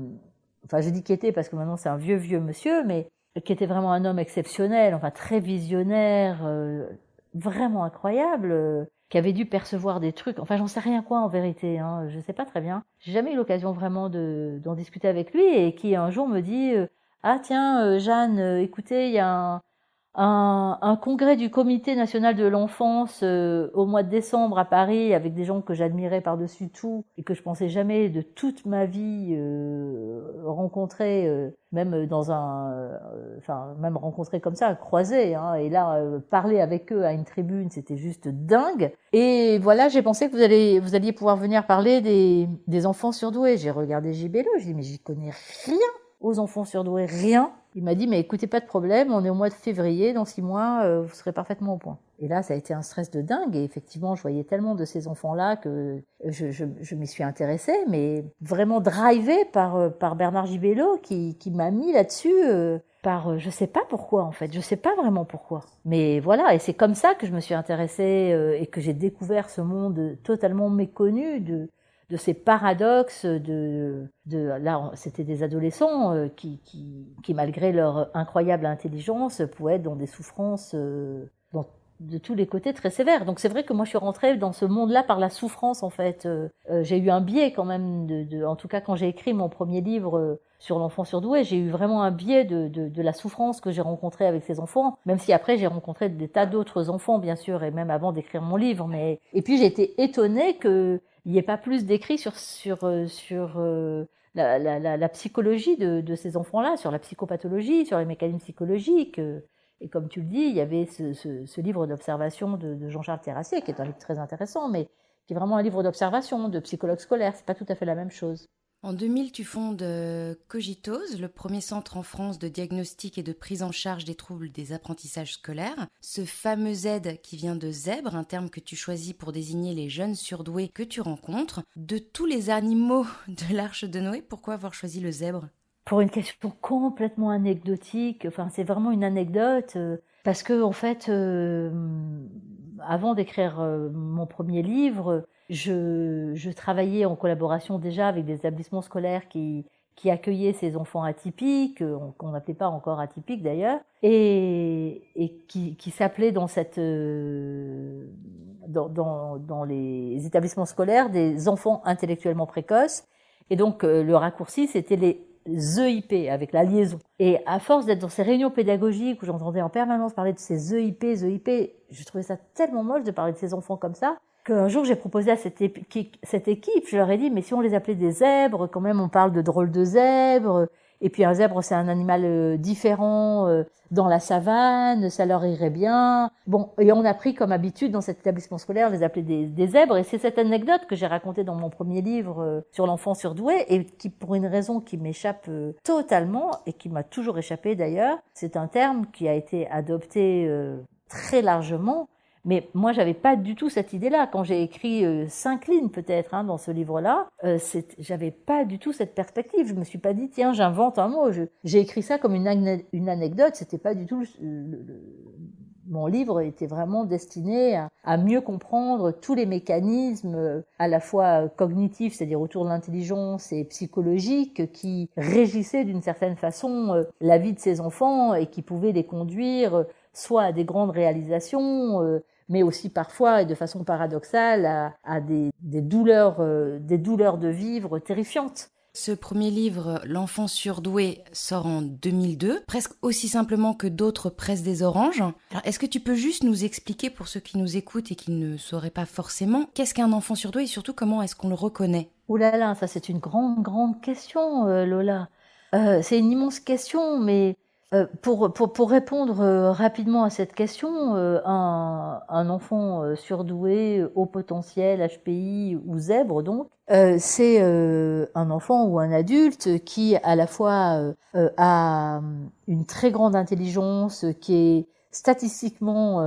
enfin je dis qui était parce que maintenant c'est un vieux vieux monsieur, mais qui était vraiment un homme exceptionnel, enfin très visionnaire, euh, vraiment incroyable qui avait dû percevoir des trucs. Enfin, j'en sais rien quoi en vérité. Hein, je sais pas très bien. J'ai jamais eu l'occasion vraiment de d'en discuter avec lui et qui un jour me dit euh, ah tiens euh, Jeanne, euh, écoutez, il y a un, un, un, congrès du Comité national de l'enfance euh, au mois de décembre à Paris avec des gens que j'admirais par-dessus tout et que je pensais jamais de toute ma vie euh, rencontrer, euh, même dans un, euh, enfin même rencontrer comme ça, croiser. Hein, et là, parler avec eux à une tribune, c'était juste dingue. Et voilà, j'ai pensé que vous allez, vous alliez pouvoir venir parler des, des enfants surdoués. J'ai regardé JBLO, j'ai dit mais j'y connais rien aux enfants surdoués, rien. Il m'a dit, mais écoutez, pas de problème, on est au mois de février, dans six mois, euh, vous serez parfaitement au point. Et là, ça a été un stress de dingue. Et effectivement, je voyais tellement de ces enfants-là que je, je, je m'y suis intéressée, mais vraiment drivée par, euh, par Bernard Gibello qui, qui m'a mis là-dessus. Euh, par je sais pas pourquoi en fait, je sais pas vraiment pourquoi. Mais voilà, et c'est comme ça que je me suis intéressée et que j'ai découvert ce monde totalement méconnu de de ces paradoxes de, là c'était des adolescents euh, qui, qui, qui, malgré leur incroyable intelligence pouvaient être dans des souffrances euh, de tous les côtés très sévères. Donc c'est vrai que moi je suis rentrée dans ce monde-là par la souffrance en fait. Euh, j'ai eu un biais quand même, de, de en tout cas quand j'ai écrit mon premier livre sur l'enfant surdoué, j'ai eu vraiment un biais de, de, de la souffrance que j'ai rencontrée avec ces enfants, même si après j'ai rencontré des tas d'autres enfants bien sûr, et même avant d'écrire mon livre. Mais et puis j'ai été étonnée que il n'y ait pas plus d'écrits sur, sur, euh, sur euh, la, psychologie de, ces enfants-là, sur la psychopathologie, sur les mécanismes psychologiques. Et comme tu le dis, il y avait ce, livre d'observation de, de Jean-Charles Terrassier, qui est un livre très intéressant, mais qui est vraiment un livre d'observation, de psychologue scolaire. C'est pas tout à fait la même chose. En 2000, tu fondes euh, Cogitose, le premier centre en France de diagnostic et de prise en charge des troubles des apprentissages scolaires. Ce fameux Z qui vient de zèbre, un terme que tu choisis pour désigner les jeunes surdoués que tu rencontres. De tous les animaux de l'Arche de Noé, pourquoi avoir choisi le zèbre? Pour une question complètement anecdotique, enfin c'est vraiment une anecdote, euh, parce que en fait, euh, avant d'écrire mon premier livre, je, je, travaillais en collaboration déjà avec des établissements scolaires qui, qui accueillaient ces enfants atypiques, qu'on n'appelait pas encore atypiques d'ailleurs, et, et qui, qui s'appelaient dans cette euh, dans, dans, dans, les établissements scolaires des enfants intellectuellement précoces. Et donc euh, le raccourci, c'était les EIP avec la liaison. Et à force d'être dans ces réunions pédagogiques où j'entendais en permanence parler de ces EIP, EIP, je trouvais ça tellement moche de parler de ces enfants comme ça qu'un jour j'ai proposé à cette cette équipe, je leur ai dit, mais si on les appelait des zèbres, quand même on parle de drôles de zèbres, et puis un zèbre, c'est un animal euh, différent euh, dans la savane, ça leur irait bien. Bon, et on a pris comme habitude dans cet établissement scolaire, les appeler des, des zèbres. Et c'est cette anecdote que j'ai racontée dans mon premier livre euh, sur l'enfant surdoué et qui, pour une raison qui m'échappe totalement et qui m'a toujours échappé d'ailleurs, c'est un terme qui a été adopté très largement mais moi, j'avais pas du tout cette idée-là. Quand j'ai écrit euh, cinq lignes peut-être hein, dans ce livre-là, euh, j'avais pas du tout cette perspective. Je me suis pas dit tiens, j'invente un mot. J'ai écrit ça comme une, anecdote. C'était pas du tout mon livre était vraiment destiné à, mieux comprendre tous les mécanismes euh, à la fois cognitifs, c'est-à-dire autour de l'intelligence et psychologiques, qui régissaient d'une certaine façon euh, la vie de ces enfants et qui pouvaient les conduire soit à des grandes réalisations, mais aussi parfois et de façon paradoxale à, des, douleurs, euh, des douleurs de vivre terrifiantes. Ce premier livre, L'enfant surdoué, sort en 2002, presque aussi simplement que d'autres presses des oranges. est-ce que tu peux juste nous expliquer, pour ceux qui nous écoutent et qui ne sauraient pas forcément, qu'est-ce qu'un enfant surdoué et surtout comment est-ce qu'on le reconnaît? Ouh là là, ça c'est une grande, grande question, euh, Lola. Euh, c'est une immense question, mais pour, pour, répondre euh, rapidement à cette question, euh, un, enfant surdoué, au potentiel, HPI ou zèbre donc, c'est un enfant ou un adulte qui à la fois a une très grande intelligence, qui est statistiquement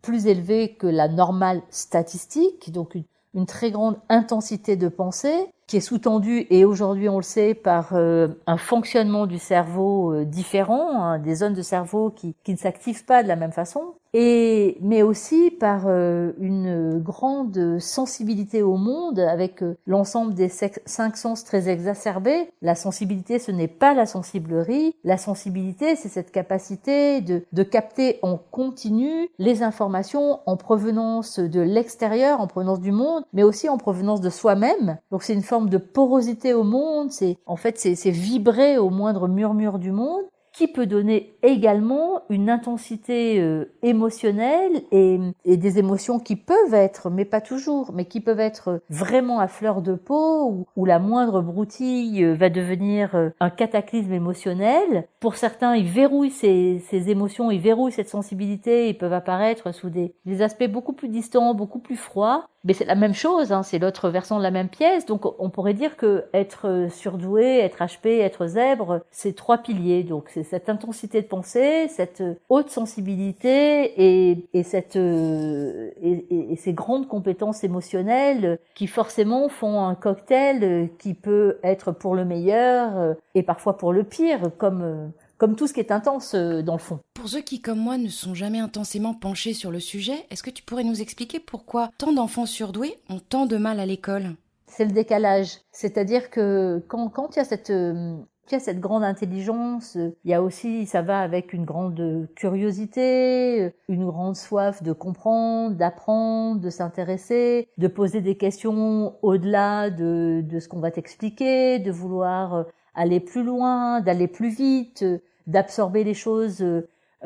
plus élevée que la normale statistique, donc une très grande intensité de pensée, qui est sous-tendu et aujourd'hui on le sait par euh, un fonctionnement du cerveau euh, différent, hein, des zones de cerveau qui, qui ne s'activent pas de la même façon et mais aussi par euh, une grande sensibilité au monde avec l'ensemble des cinq sens très exacerbés. La sensibilité, ce n'est pas la sensiblerie. La sensibilité, c'est cette capacité de, de capter en continu les informations en provenance de l'extérieur, en provenance du monde, mais aussi en provenance de soi-même. Donc c'est une de porosité au monde. C'est en fait c'est vibrer au moindre murmure du monde qui peut donner également une intensité euh, émotionnelle et, des émotions qui peuvent être, mais pas toujours, mais qui peuvent être vraiment à fleur de peau, où, la moindre broutille euh, va devenir euh, un cataclysme émotionnel. Pour certains, ils verrouillent ces, émotions, ils verrouillent cette sensibilité, ils peuvent apparaître sous des aspects beaucoup plus distants, beaucoup plus froids. Mais c'est la même chose, hein, c'est l'autre versant de la même pièce. Donc on pourrait dire que être surdoué, être HP, être zèbre, c'est trois piliers. Donc c'est cette intensité de pensée, cette haute sensibilité et, et cette et, et, ces grandes compétences émotionnelles qui forcément font un cocktail qui peut être pour le meilleur et parfois pour le pire, comme comme tout ce qui est intense euh, dans le fond. Pour ceux qui, comme moi, ne sont jamais intensément penchés sur le sujet, est-ce que tu pourrais nous expliquer pourquoi tant d'enfants surdoués ont tant de mal à l'école? C'est le décalage. C'est-à-dire que quand, quand il y a cette euh, il y a cette grande intelligence, il y a aussi, ça va avec une grande curiosité, une grande soif de comprendre, d'apprendre, de s'intéresser, de poser des questions au-delà de, de ce qu'on va t'expliquer, de vouloir aller plus loin, d'aller plus vite, d'absorber les choses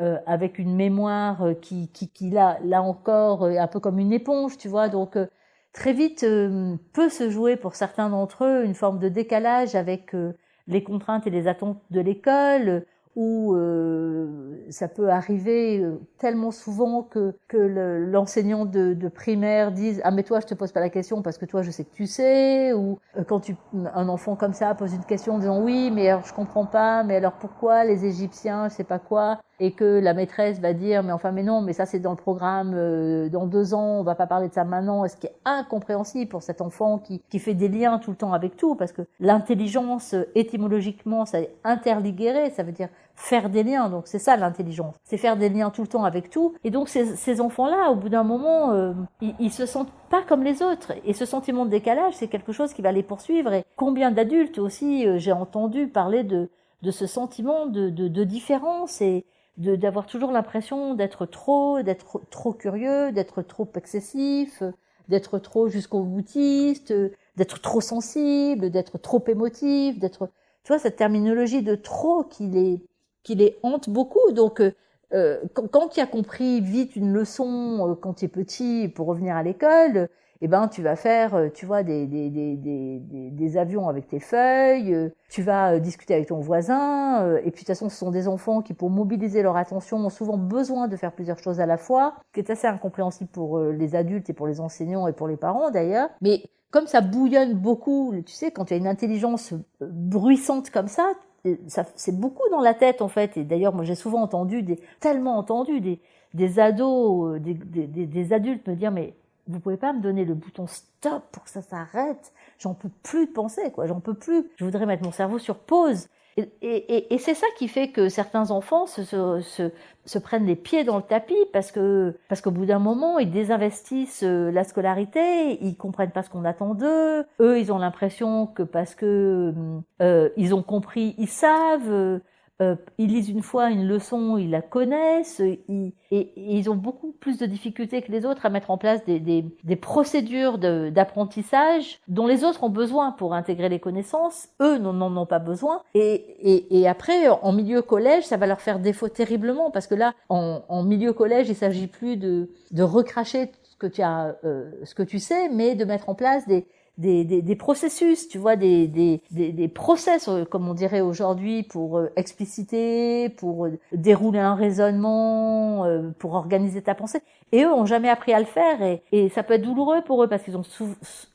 euh, avec une mémoire qui, qui, qui là, là encore, un peu comme une éponge, tu vois. Donc euh, très vite euh, peut se jouer pour certains d'entre eux une forme de décalage avec les contraintes et les attentes de l'école, où euh, ça peut arriver euh, tellement souvent que, l'enseignant de, primaire dise ah mais toi je te pose pas la question parce que toi je sais que tu sais ou euh, quand un enfant comme ça pose une question en disant oui mais alors je comprends pas mais alors pourquoi les Égyptiens je sais pas quoi et que la maîtresse va dire mais enfin mais non mais ça c'est dans le programme dans deux ans on va pas parler de ça maintenant ce qui est incompréhensible pour cet enfant qui, qui fait des liens tout le temps avec tout? Parce que l'intelligence étymologiquement ça est interligéré ça veut dire faire des liens. Donc c'est ça l'intelligence. C'est faire des liens tout le temps avec tout. Et donc ces, ces enfants là au bout d'un moment euh, ils, ils se sentent pas comme les autres. Et ce sentiment de décalage c'est quelque chose qui va les poursuivre. Et combien d'adultes aussi euh, j'ai entendu parler de de ce sentiment de, de, de différence et, d'avoir toujours l'impression d'être trop, d'être trop curieux, d'être trop excessif, d'être trop jusqu'au boutiste, d'être trop sensible, d'être trop émotif, d'être, tu vois, cette terminologie de trop qui les, les hante beaucoup. Donc, euh, quand, quand tu as compris vite une leçon euh, quand tu es petit pour revenir à l'école, eh ben tu vas faire, euh, tu vois, des, des, avions avec tes feuilles, euh, tu vas euh, discuter avec ton voisin, et puis de toute façon, ce sont des enfants qui, pour mobiliser leur attention, ont souvent besoin de faire plusieurs choses à la fois, ce qui est assez incompréhensible pour les adultes et pour les enseignants et pour les parents d'ailleurs. Mais comme ça bouillonne beaucoup, tu sais, quand tu as une intelligence bruissante comme ça c'est beaucoup dans la tête en fait. Et d'ailleurs, moi j'ai souvent entendu, des, tellement entendu des, des ados, des, des, des adultes me dire mais vous pouvez pas me donner le bouton stop pour que ça s'arrête? J'en peux plus de penser, quoi. J'en peux plus. Je voudrais mettre mon cerveau sur pause. Et, c'est ça qui fait que certains enfants se, prennent les pieds dans le tapis parce que parce qu'au bout d'un moment ils désinvestissent euh, la scolarité, ils comprennent pas ce qu'on attend d'eux. Eux, ils ont l'impression que parce que euh, ils ont compris, ils savent. Euh, ils lisent une fois une leçon, ils la connaissent, ils, et, ils ont beaucoup plus de difficultés que les autres à mettre en place des, des, des procédures d'apprentissage dont les autres ont besoin pour intégrer les connaissances. Eux n'en ont pas besoin. Et, et, et, après, en milieu collège, ça va leur faire défaut terriblement parce que là, en, en milieu collège, il s'agit plus de, de recracher que tu as, euh, ce que tu sais, mais de mettre en place des, des, des, des, processus, tu vois, des, des, des, process, euh, comme on dirait aujourd'hui, pour euh, expliciter, pour euh, dérouler un raisonnement, pour organiser ta pensée. Et eux ont jamais appris à le faire et, et ça peut être douloureux pour eux parce qu'ils ont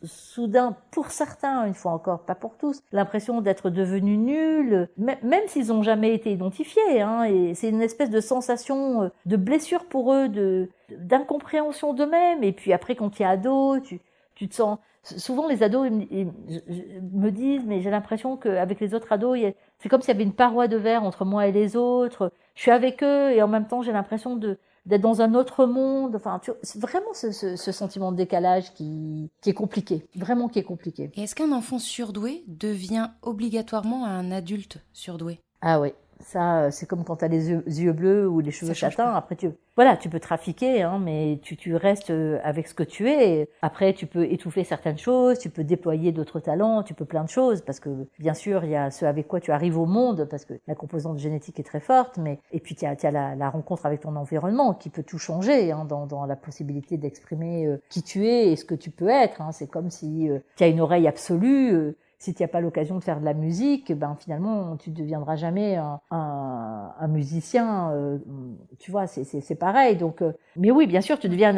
soudain, pour certains, une fois encore, pas pour tous, l'impression d'être devenus nuls, même s'ils ont jamais été identifiés. Hein, et c'est une espèce de sensation de blessure pour eux, de d'incompréhension d'eux-mêmes. Et puis après, quand tu es ado, tu, tu te sens souvent les ados me disent, mais j'ai l'impression qu'avec les autres ados, c'est comme s'il y avait une paroi de verre entre moi et les autres. Je suis avec eux et en même temps, j'ai l'impression de d'être dans un autre monde. Enfin, c'est vraiment ce, ce, ce, sentiment de décalage qui, qui est compliqué, vraiment qui est compliqué. Est-ce qu'un enfant surdoué devient obligatoirement un adulte surdoué? Ah oui, ça, euh, c'est comme quand tu as les yeux, bleus ou les cheveux châtains. Après, tu, voilà, tu peux trafiquer, hein, mais tu, tu restes euh, avec ce que tu es. Après, tu peux étouffer certaines choses, tu peux déployer d'autres talents, tu peux plein de choses, parce que bien sûr, il y a ce avec quoi tu arrives au monde, parce que la composante génétique est très forte, mais et puis tu as, as la, la, rencontre avec ton environnement qui peut tout changer hein, dans, dans, la possibilité d'exprimer euh, qui tu es et ce que tu peux être. Hein. C'est comme si tu as une oreille absolue si tu n'as pas l'occasion de faire de la musique, ben finalement tu ne deviendras jamais un, un, un musicien. Euh, tu vois, c'est pareil. Donc, euh, mais oui, bien sûr, tu deviens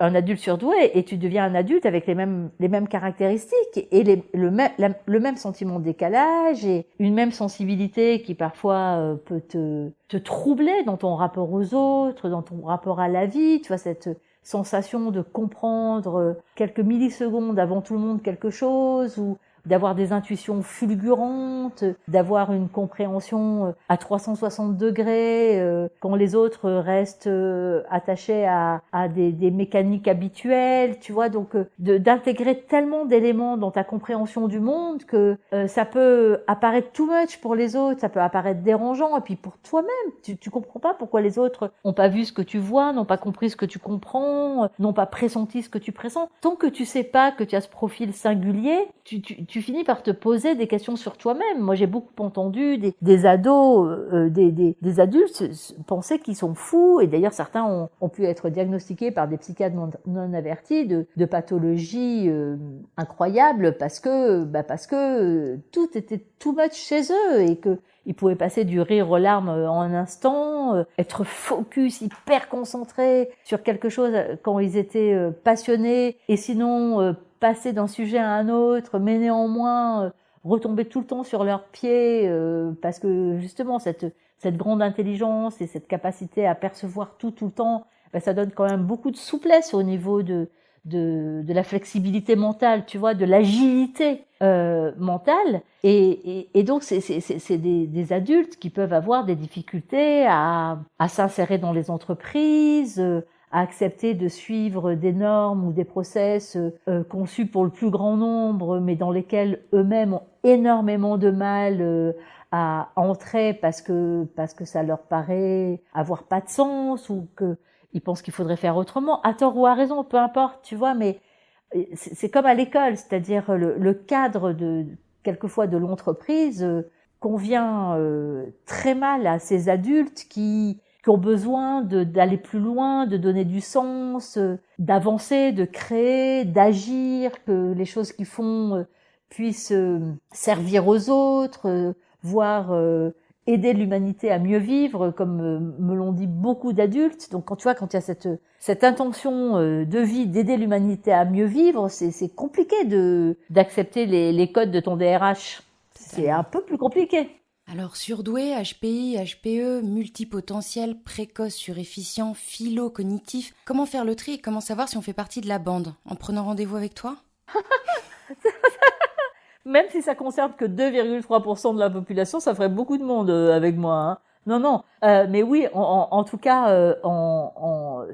un, adulte, surdoué et tu deviens un adulte avec les mêmes les mêmes caractéristiques et le, même le même sentiment de décalage et une même sensibilité qui parfois euh, peut te te troubler dans ton rapport aux autres, dans ton rapport à la vie. Tu vois cette sensation de comprendre quelques millisecondes avant tout le monde quelque chose ou d'avoir des intuitions fulgurantes, d'avoir une compréhension euh, à 360 degrés euh, quand les autres restent euh, attachés à, à des, des, mécaniques habituelles, tu vois, donc d'intégrer tellement d'éléments dans ta compréhension du monde que ça peut apparaître too much pour les autres, ça peut apparaître dérangeant, et puis pour toi-même, tu, tu comprends pas pourquoi les autres n'ont pas vu ce que tu vois, n'ont pas compris ce que tu comprends, n'ont pas pressenti ce que tu pressens. Tant que tu sais pas que tu as ce profil singulier, tu, tu finis par te poser des questions sur toi-même. Moi, j'ai beaucoup entendu des, ados, euh, des, des, adultes penser qu'ils sont fous, et d'ailleurs certains ont, pu être diagnostiqués par des psychiatres non, avertis de, pathologies euh, incroyables parce que, bah parce que euh, tout était too much chez eux et que ils pouvaient passer du rire aux larmes en un instant, être focus, hyper concentrés sur quelque chose quand ils étaient passionnés, et sinon passer d'un sujet à un autre, mais néanmoins euh, retomber tout le temps sur leurs pieds, euh, parce que justement cette, cette grande intelligence et cette capacité à percevoir tout tout le temps, ben, ça donne quand même beaucoup de souplesse au niveau de, de, de la flexibilité mentale, tu vois, de l'agilité euh, mentale. Et, et, et donc, c'est des, des, adultes qui peuvent avoir des difficultés à, à s'insérer dans les entreprises, à accepter de suivre des normes ou des process euh, conçus pour le plus grand nombre, mais dans lesquels eux-mêmes ont énormément de mal euh, à entrer parce que parce que ça leur paraît avoir pas de sens ou que ils pensent qu'il faudrait faire autrement, à tort ou à raison, peu importe, tu vois, mais euh, c'est comme à l'école, c'est-à-dire le, le, cadre de quelquefois de l'entreprise convient très mal à ces adultes qui qui ont besoin d'aller plus loin, de donner du sens, euh, d'avancer, de créer, d'agir, que les choses qu'ils font euh, puissent euh, servir aux autres, voire aider l'humanité à mieux vivre, comme me l'ont dit beaucoup d'adultes. Donc quand tu vois, quand il y a cette, cette intention de vie d'aider l'humanité à mieux vivre, c'est compliqué de d'accepter les, les codes de ton DRH. C'est un peu plus compliqué. Alors surdoué, HPI, HPE, multipotentiel, précoce, surefficient, philo-cognitif, comment faire le tri et comment savoir si on fait partie de la bande En prenant rendez-vous avec toi? Même si ça concerne que 2,3% de la population, ça ferait beaucoup de monde euh, avec moi. Hein. Non, non. Euh, mais oui, en, tout cas, euh,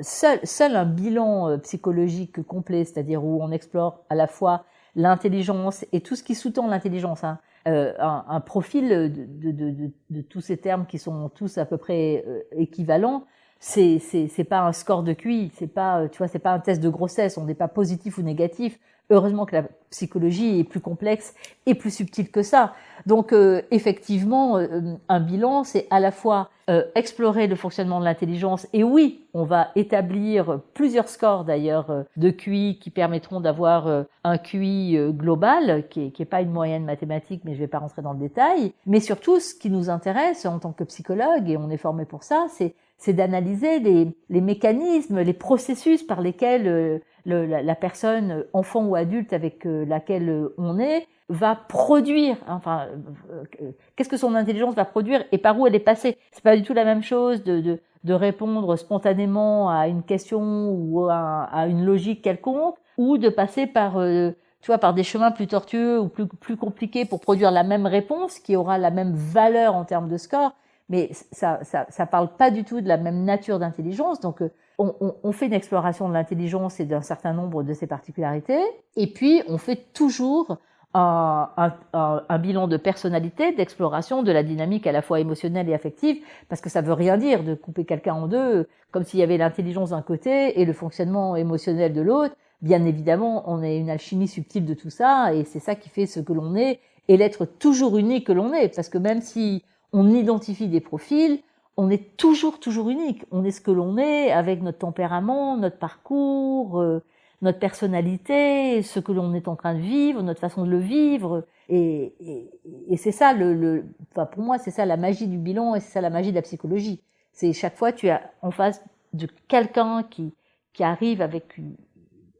seul un bilan psychologique complet, c'est-à-dire où on explore à la fois l'intelligence et tout ce qui sous-tend l'intelligence, hein, euh, un, un, profil de, de, de, de, tous ces termes qui sont tous à peu près euh, équivalents. C'est c'est pas un score de QI, c'est pas tu vois c'est pas un test de grossesse, on n'est pas positif ou négatif. Heureusement que la psychologie est plus complexe et plus subtile que ça. Donc euh, effectivement, euh, un bilan, c'est à la fois euh, explorer le fonctionnement de l'intelligence et oui, on va établir plusieurs scores d'ailleurs de QI qui permettront d'avoir un QI global qui est, qui est pas une moyenne mathématique, mais je vais pas rentrer dans le détail. Mais surtout, ce qui nous intéresse en tant que psychologue et on est formé pour ça, c'est c'est d'analyser les, les mécanismes, les processus par lesquels la, personne, enfant ou adulte avec euh, laquelle euh, on est, va produire, enfin, euh, qu'est-ce que son intelligence va produire et par où elle est passée. C'est pas du tout la même chose de, de, répondre spontanément à une question ou à, à, une logique quelconque, ou de passer par, tu vois, par des chemins plus tortueux ou plus, plus compliqués pour produire la même réponse qui aura la même valeur en termes de score. Mais ça, ça, ça parle pas du tout de la même nature d'intelligence. Donc, on, fait une exploration de l'intelligence et d'un certain nombre de ses particularités, et puis on fait toujours un, bilan de personnalité, d'exploration de la dynamique à la fois émotionnelle et affective, parce que ça veut rien dire de couper quelqu'un en deux, comme s'il y avait l'intelligence d'un côté et le fonctionnement émotionnel de l'autre. Bien évidemment, on est une alchimie subtile de tout ça, et c'est ça qui fait ce que l'on est, et l'être toujours unique que l'on est, parce que même si on identifie des profils, on est toujours, toujours unique. On est ce que l'on est avec notre tempérament, notre parcours, euh, notre personnalité, ce que l'on est en train de vivre, notre façon de le vivre. Et, c'est ça, le, enfin pour moi, c'est ça la magie du bilan et c'est ça la magie de la psychologie. C'est chaque fois tu as en face de quelqu'un qui, qui arrive avec une,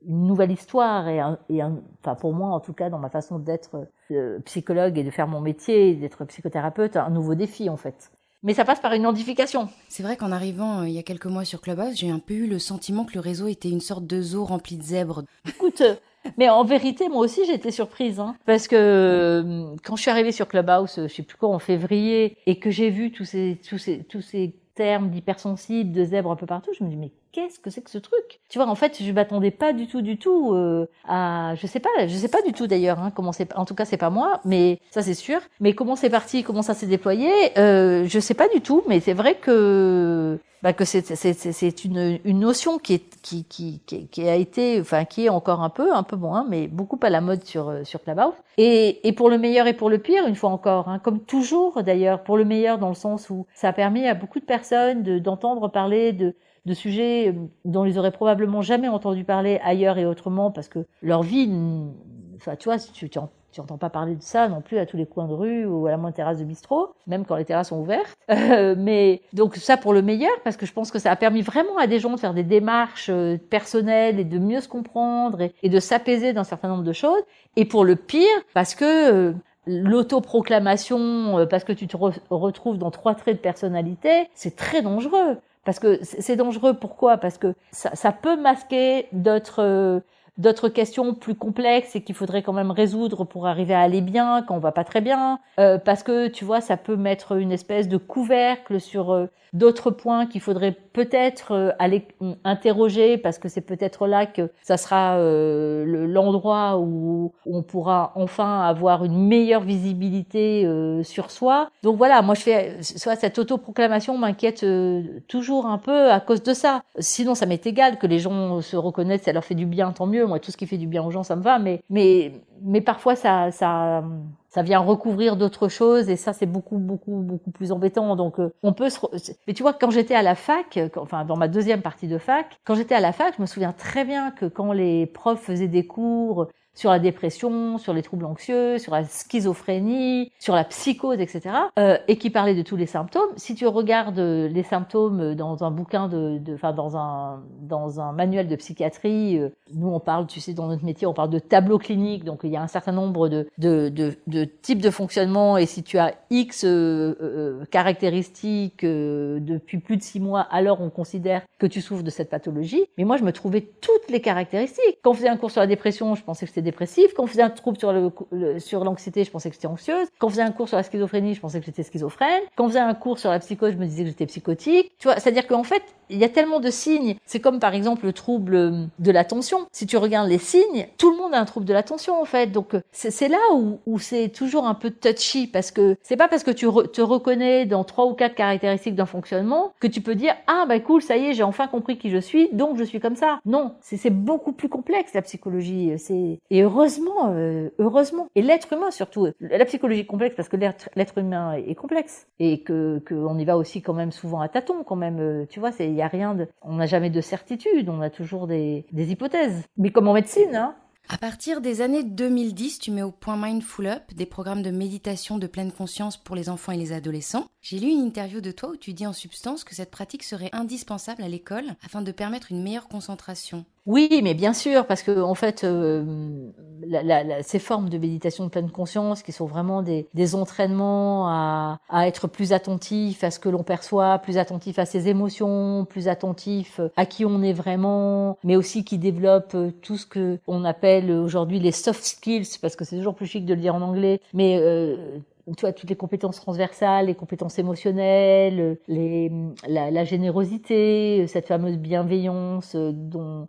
nouvelle histoire et, et enfin pour moi en tout cas dans ma façon d'être euh, psychologue et de faire mon métier, d'être psychothérapeute, un nouveau défi en fait mais ça passe par une identification. C'est vrai qu'en arrivant euh, il y a quelques mois sur Clubhouse, j'ai un peu eu le sentiment que le réseau était une sorte de zoo rempli de zèbres. Écoute, euh, mais en vérité, moi aussi, j'ai été surprise, hein, parce que euh, quand je suis arrivée sur Clubhouse, je sais plus quoi, en février, et que j'ai vu tous ces, tous ces, tous ces termes d'hypersensible, de zèbre un peu partout, je me dis mais qu'est-ce que c'est que ce truc? Tu vois, en fait, je m'attendais pas du tout, du tout euh, à, je sais pas, je sais pas du tout d'ailleurs hein, comment c'est. En tout cas, c'est pas moi, mais ça c'est sûr. Mais comment c'est parti, comment ça s'est déployé, euh, je sais pas du tout. Mais c'est vrai que bah, que c'est c'est c'est une une notion qui est qui qui qui a été, enfin qui est encore un peu un peu moins, mais beaucoup à la mode sur euh, sur Clubhouse. Et et pour le meilleur et pour le pire, une fois encore, hein, comme toujours d'ailleurs, pour le meilleur dans le sens où ça a permis à beaucoup de personnes de d'entendre parler de de sujets euh, dont ils auraient probablement jamais entendu parler ailleurs et autrement parce que leur vie, enfin, tu vois, tu, tu, tu entends pas parler de ça non plus à tous les coins de rue ou à la moindre terrasse de bistrot, même quand les terrasses sont ouvertes. Euh, mais donc ça pour le meilleur parce que je pense que ça a permis vraiment à des gens de faire des démarches euh, personnelles et de mieux se comprendre et, de s'apaiser d'un certain nombre de choses. Et pour le pire parce que l'autoproclamation, parce que tu te retrouves dans trois traits de personnalité, c'est très dangereux. Parce que c'est dangereux. Pourquoi? Parce que ça, peut masquer d'autres euh, d'autres questions plus complexes et qu'il faudrait quand même résoudre pour arriver à aller bien quand on va pas très bien. Euh, parce que tu vois, ça peut mettre une espèce de couvercle sur euh, d'autres points qu'il faudrait peut-être euh, aller interroger parce que c'est peut-être là que ça sera l'endroit où, on pourra enfin avoir une meilleure visibilité sur soi. Donc voilà, moi je fais soit cette autoproclamation m'inquiète toujours un peu à cause de ça. Sinon ça m'est égal que les gens se reconnaissent, ça leur fait du bien, tant mieux Moi, tout ce qui fait du bien aux gens, ça me va. Mais, mais, mais parfois, ça, ça, ça vient recouvrir d'autres choses. Et ça c'est beaucoup beaucoup beaucoup plus embêtant. Donc euh, on peut se mais tu vois quand j'étais à la fac enfin dans ma deuxième partie de fac quand j'étais à la fac je me souviens très bien que quand les profs faisaient des cours sur la dépression, sur les troubles anxieux, sur la schizophrénie, sur la psychose, etc., euh, et qui parlait de tous les symptômes. Si tu regardes les symptômes dans un bouquin de, enfin dans un dans un manuel de psychiatrie, euh, nous on parle, tu sais, dans notre métier, on parle de tableau clinique, donc il y a un certain nombre de de, de, de types de fonctionnement, et si tu as X euh, euh caractéristiques euh, depuis plus de six mois, alors on considère que tu souffres de cette pathologie. Mais moi, je me trouvais toutes les caractéristiques. Quand on faisait un cours sur la dépression, je pensais que c'était dépressif. Quand on faisait un trouble sur le, sur l'anxiété, je pensais que j'étais anxieuse. Quand on faisait un cours sur la schizophrénie, je pensais que j'étais schizophrène. Quand on faisait un cours sur la psychose, je me disais que j'étais psychotique. Tu vois, c'est-à-dire qu'en fait, il y a tellement de signes. C'est comme par exemple le trouble de l'attention. Si tu regardes les signes, tout le monde a un trouble de l'attention en fait. Donc c'est là où, où c'est toujours un peu touchy parce que c'est pas parce que tu te reconnais dans trois ou quatre caractéristiques d'un fonctionnement que tu peux dire ah bah cool ça y est j'ai enfin compris qui je suis donc je suis comme ça. Non, c'est beaucoup plus complexe la psychologie. C'est et heureusement, euh, heureusement. Et l'être humain surtout. La psychologie est complexe parce que l'être humain est complexe et que qu'on y va aussi quand même souvent à tâtons quand même. Euh, tu vois, il y a rien de, on n'a jamais de certitude, on a toujours des, des hypothèses. Mais comme en médecine, hein, à partir des années 2010, tu mets au point Mindful Up des programmes de méditation de pleine conscience pour les enfants et les adolescents. J'ai lu une interview de toi où tu dis en substance que cette pratique serait indispensable à l'école afin de permettre une meilleure concentration. Oui, mais bien sûr, parce que en fait, euh, ces formes de méditation de pleine conscience, qui sont vraiment des, entraînements à, être plus attentif à ce que l'on perçoit, plus attentif à ses émotions, plus attentif à qui on est vraiment, mais aussi qui développent tout ce que on appelle aujourd'hui les soft skills, parce que c'est toujours plus chic de le dire en anglais, mais euh, tu vois, toutes les compétences transversales, les compétences émotionnelles, les, la, la générosité, cette fameuse bienveillance dont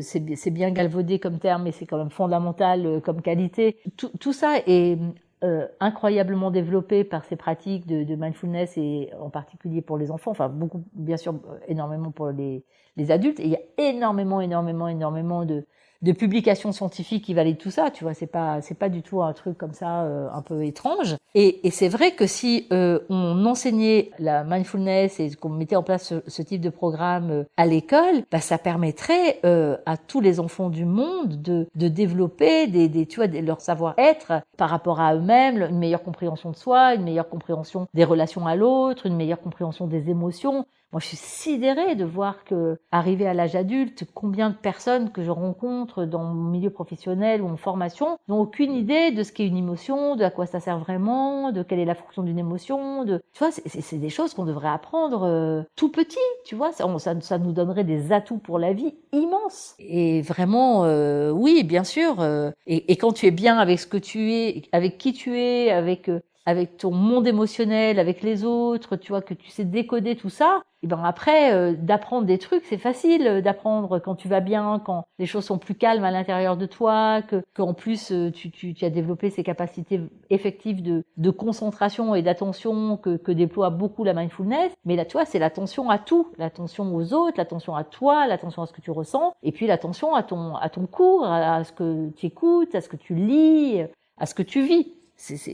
c'est bien galvaudé comme terme, mais c'est quand même fondamental euh, comme qualité. Tout, ça est euh, incroyablement développé par ces pratiques de, de, mindfulness et en particulier pour les enfants, enfin beaucoup, bien sûr, euh, énormément pour les, les adultes. Et il y a énormément, énormément, énormément de, de publications scientifiques qui valident tout ça. Tu vois, c'est pas c'est pas du tout un truc comme ça euh, un peu étrange. Et, et c'est vrai que si euh, on enseignait la mindfulness et qu'on mettait en place ce, type de programme euh, à l'école, bah, ça permettrait à tous les enfants du monde de, de développer des, des tu vois leur savoir-être par rapport à eux-mêmes, une meilleure compréhension de soi, une meilleure compréhension des relations à l'autre, une meilleure compréhension des émotions. Moi, je suis sidérée de voir que, arrivé à l'âge adulte, combien de personnes que je rencontre dans mon milieu professionnel ou en formation n'ont aucune idée de ce qu'est une émotion, de à quoi ça sert vraiment, de quelle est la fonction d'une émotion. De, tu vois, c'est des choses qu'on devrait apprendre euh, tout petit. Tu vois, ça, ça, nous donnerait des atouts pour la vie immenses. Et vraiment, euh, oui, bien sûr. Euh, et, et, quand tu es bien avec ce que tu es, avec qui tu es, avec avec ton monde émotionnel, avec les autres, tu vois, que tu sais décoder tout ça, et ben après, euh, d'apprendre des trucs, c'est facile euh, d'apprendre quand tu vas bien, quand les choses sont plus calmes à l'intérieur de toi, que qu'en plus euh, tu, tu, tu, as développé ces capacités effectives de, de concentration et d'attention que, que déploie beaucoup la mindfulness. Mais là, tu vois, c'est l'attention à tout, l'attention aux autres, l'attention à toi, l'attention à ce que tu ressens, et puis l'attention à ton à ton cours, à ce que tu écoutes, à ce que tu lis, à ce que tu vis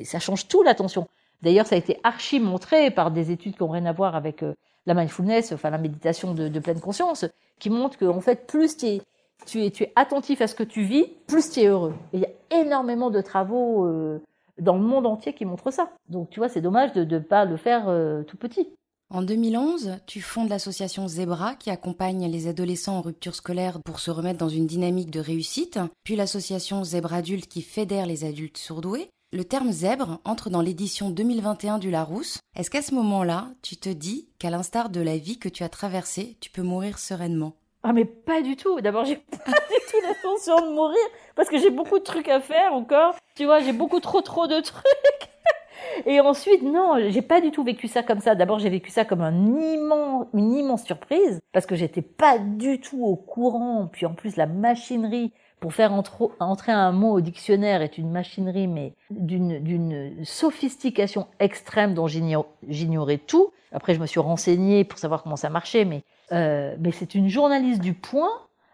ça change tout l'attention. D'ailleurs, ça a été archi montré par des études qui n'ont rien à voir avec euh, la mindfulness, enfin la méditation de, pleine conscience, qui montrent qu'en fait, plus tu es, attentif à ce que tu vis, plus tu es heureux. Il y a énormément de travaux euh, dans le monde entier qui montrent ça. Donc tu vois, c'est dommage de ne pas le faire euh, tout petit. En 2011, tu fondes l'association Zebra qui accompagne les adolescents en rupture scolaire pour se remettre dans une dynamique de réussite, puis l'association Zebra Adulte qui fédère les adultes surdoués, le terme zèbre entre dans l'édition 2021 du Larousse. Est-ce qu'à ce, moment-là, tu te dis qu'à l'instar de la vie que tu as traversée, tu peux mourir sereinement? Ah mais pas du tout. D'abord, j'ai pas du tout l'intention de mourir parce que j'ai beaucoup de trucs à faire encore. Tu vois, j'ai beaucoup trop trop de trucs. Et ensuite, non, j'ai pas du tout vécu ça comme ça. D'abord, j'ai vécu ça comme un immense, une immense surprise parce que j'étais pas du tout au courant. Puis en plus, la machinerie pour faire entrer un mot au dictionnaire est une machinerie, mais d'une sophistication extrême dont j'ignorais tout. Après, je me suis renseignée pour savoir comment ça marchait, mais, euh, c'est une journaliste du Point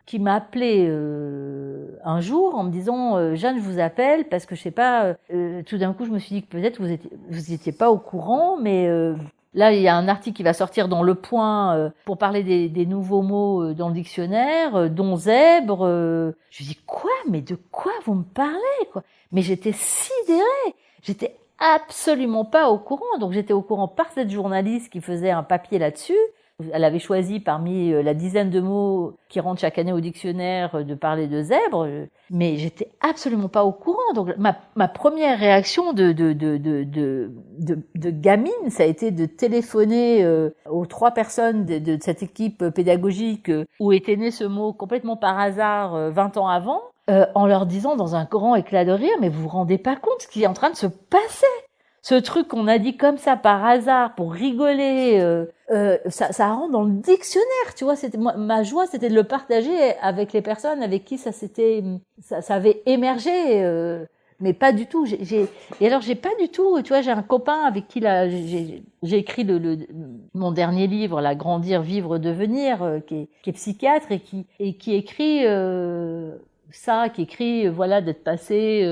qui m'a appelé euh, un jour en me disant Jeanne, je vous appelle parce que je sais pas. tout d'un coup, je me suis dit que peut-être vous étiez vous étiez pas au courant, mais Là, il y a un article qui va sortir dans Le Point euh, pour parler des, des, nouveaux mots euh, dans le dictionnaire, euh, dont zèbre. je dis quoi? Mais de quoi vous me parlez quoi? Mais j'étais sidérée. J'étais absolument pas au courant. Donc j'étais au courant par cette journaliste qui faisait un papier là-dessus. Elle avait choisi parmi euh, la dizaine de mots qui rentrent chaque année au dictionnaire euh, de parler de zèbre, mais j'étais absolument pas au courant. Donc ma, ma première réaction de, de, de, de, de, gamine, ça a été de téléphoner euh, aux trois personnes de, cette équipe pédagogique où était né ce mot complètement par hasard 20 ans avant, en leur disant dans un grand éclat de rire, mais vous vous rendez pas compte ce qui est en train de se passer? Ce truc qu'on a dit comme ça par hasard pour rigoler, euh, euh, ça, ça rentre dans le dictionnaire, tu vois. C'était ma joie, c'était de le partager avec les personnes avec qui ça s'était, ça, ça, avait émergé, euh, mais pas du tout. J'ai, et alors j'ai pas du tout, tu vois, j'ai un copain avec qui j'ai, écrit le, le, mon dernier livre, La grandir, vivre, devenir, euh, qui, est, qui est psychiatre et qui et qui écrit euh, ça, qui écrit voilà d'être passé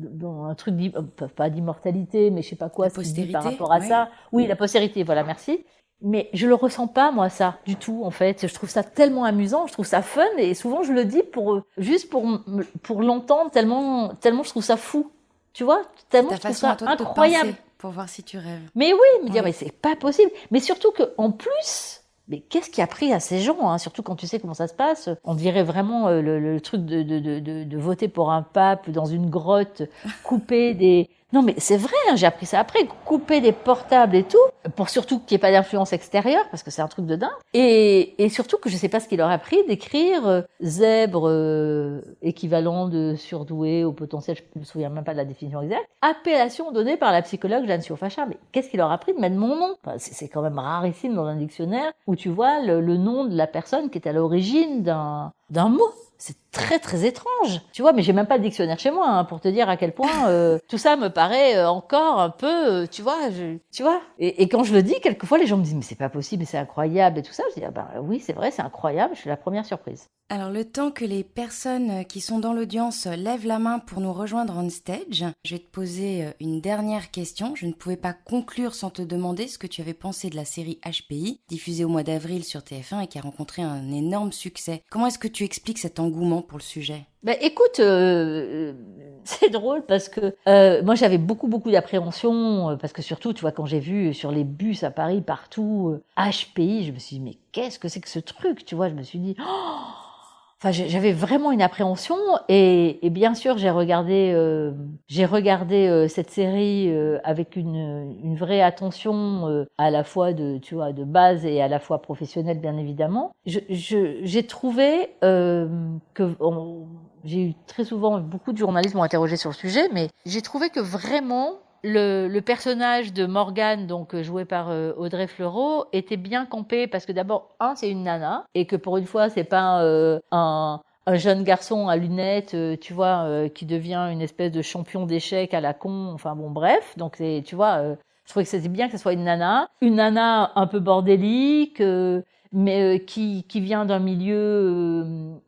dans un truc euh, pas d'immortalité, mais je sais pas quoi, par rapport à ça. Oui, la postérité, voilà, merci. Mais je le ressens pas moi ça du tout en fait. Je trouve ça tellement amusant, je trouve ça fun et souvent je le dis pour euh, juste pour pour l'entendre tellement tellement je trouve ça fou. Tu vois, tellement je trouve ça incroyable. pour voir si tu rêves. Mais oui, me dire mais c'est pas possible. Mais surtout que en plus mais qu'est-ce qui a pris à ces gens, hein, surtout quand tu sais comment ça se passe On dirait vraiment euh, le, truc de, de, de, de, voter pour un pape dans une grotte, couper des, non, mais c'est vrai, hein, j'ai appris ça après, couper des portables et tout, pour surtout qu'il n'y ait pas d'influence extérieure, parce que c'est un truc de dingue. Et, et surtout que je sais pas ce qu'il leur a appris d'écrire euh, zèbre euh, équivalent de surdoué au potentiel, je me souviens même pas de la définition exacte, appellation donnée par la psychologue Jeanne Surfacha. Mais qu'est-ce qu'il leur a appris de mettre mon nom? C'est quand même rarissime dans un dictionnaire où tu vois le, le nom de la personne qui est à l'origine d'un mot. C'est très très étrange, tu vois. Mais j'ai même pas de dictionnaire chez moi hein, pour te dire à quel point euh, tout ça me paraît euh, encore un peu, euh, tu vois, je, tu vois. Et, et, quand je le dis, quelquefois les gens me disent mais c'est pas possible, mais c'est incroyable et tout ça. Je dis ah bah oui c'est vrai, c'est incroyable. Je suis la première surprise. Alors le temps que les personnes qui sont dans l'audience lèvent la main pour nous rejoindre on stage, je vais te poser une dernière question. Je ne pouvais pas conclure sans te demander ce que tu avais pensé de la série HPI, diffusée au mois d'avril sur TF1 et qui a rencontré un énorme succès. Comment est-ce que tu expliques cet engouement pour le sujet. Ben, écoute, euh, c'est drôle parce que euh, moi j'avais beaucoup beaucoup d'appréhension euh, parce que surtout tu vois quand j'ai vu sur les bus à Paris partout HPI, je me suis dit mais qu'est-ce que c'est que ce truc, tu vois, je me suis dit oh Enfin, j'avais vraiment une appréhension et, et bien sûr j'ai regardé, euh, j'ai regardé euh, cette série euh, avec une, une, vraie attention à la fois de, tu vois, de base et à la fois professionnelle bien évidemment. J'ai je, trouvé que j'ai eu très souvent beaucoup de journalistes m'ont interrogé sur le sujet, mais j'ai trouvé que vraiment le, le, personnage de Morgane, donc euh, joué par euh, Audrey Fleurot, était bien campé parce que d'abord, un, c'est une nana et que pour une fois, c'est pas euh, un, un, jeune garçon à lunettes, tu vois, qui devient une espèce de champion d'échecs à la con. Enfin bon, bref. Donc tu vois, je trouvais que c'était bien que ce soit une nana, une nana un peu bordélique. mais qui, qui vient d'un milieu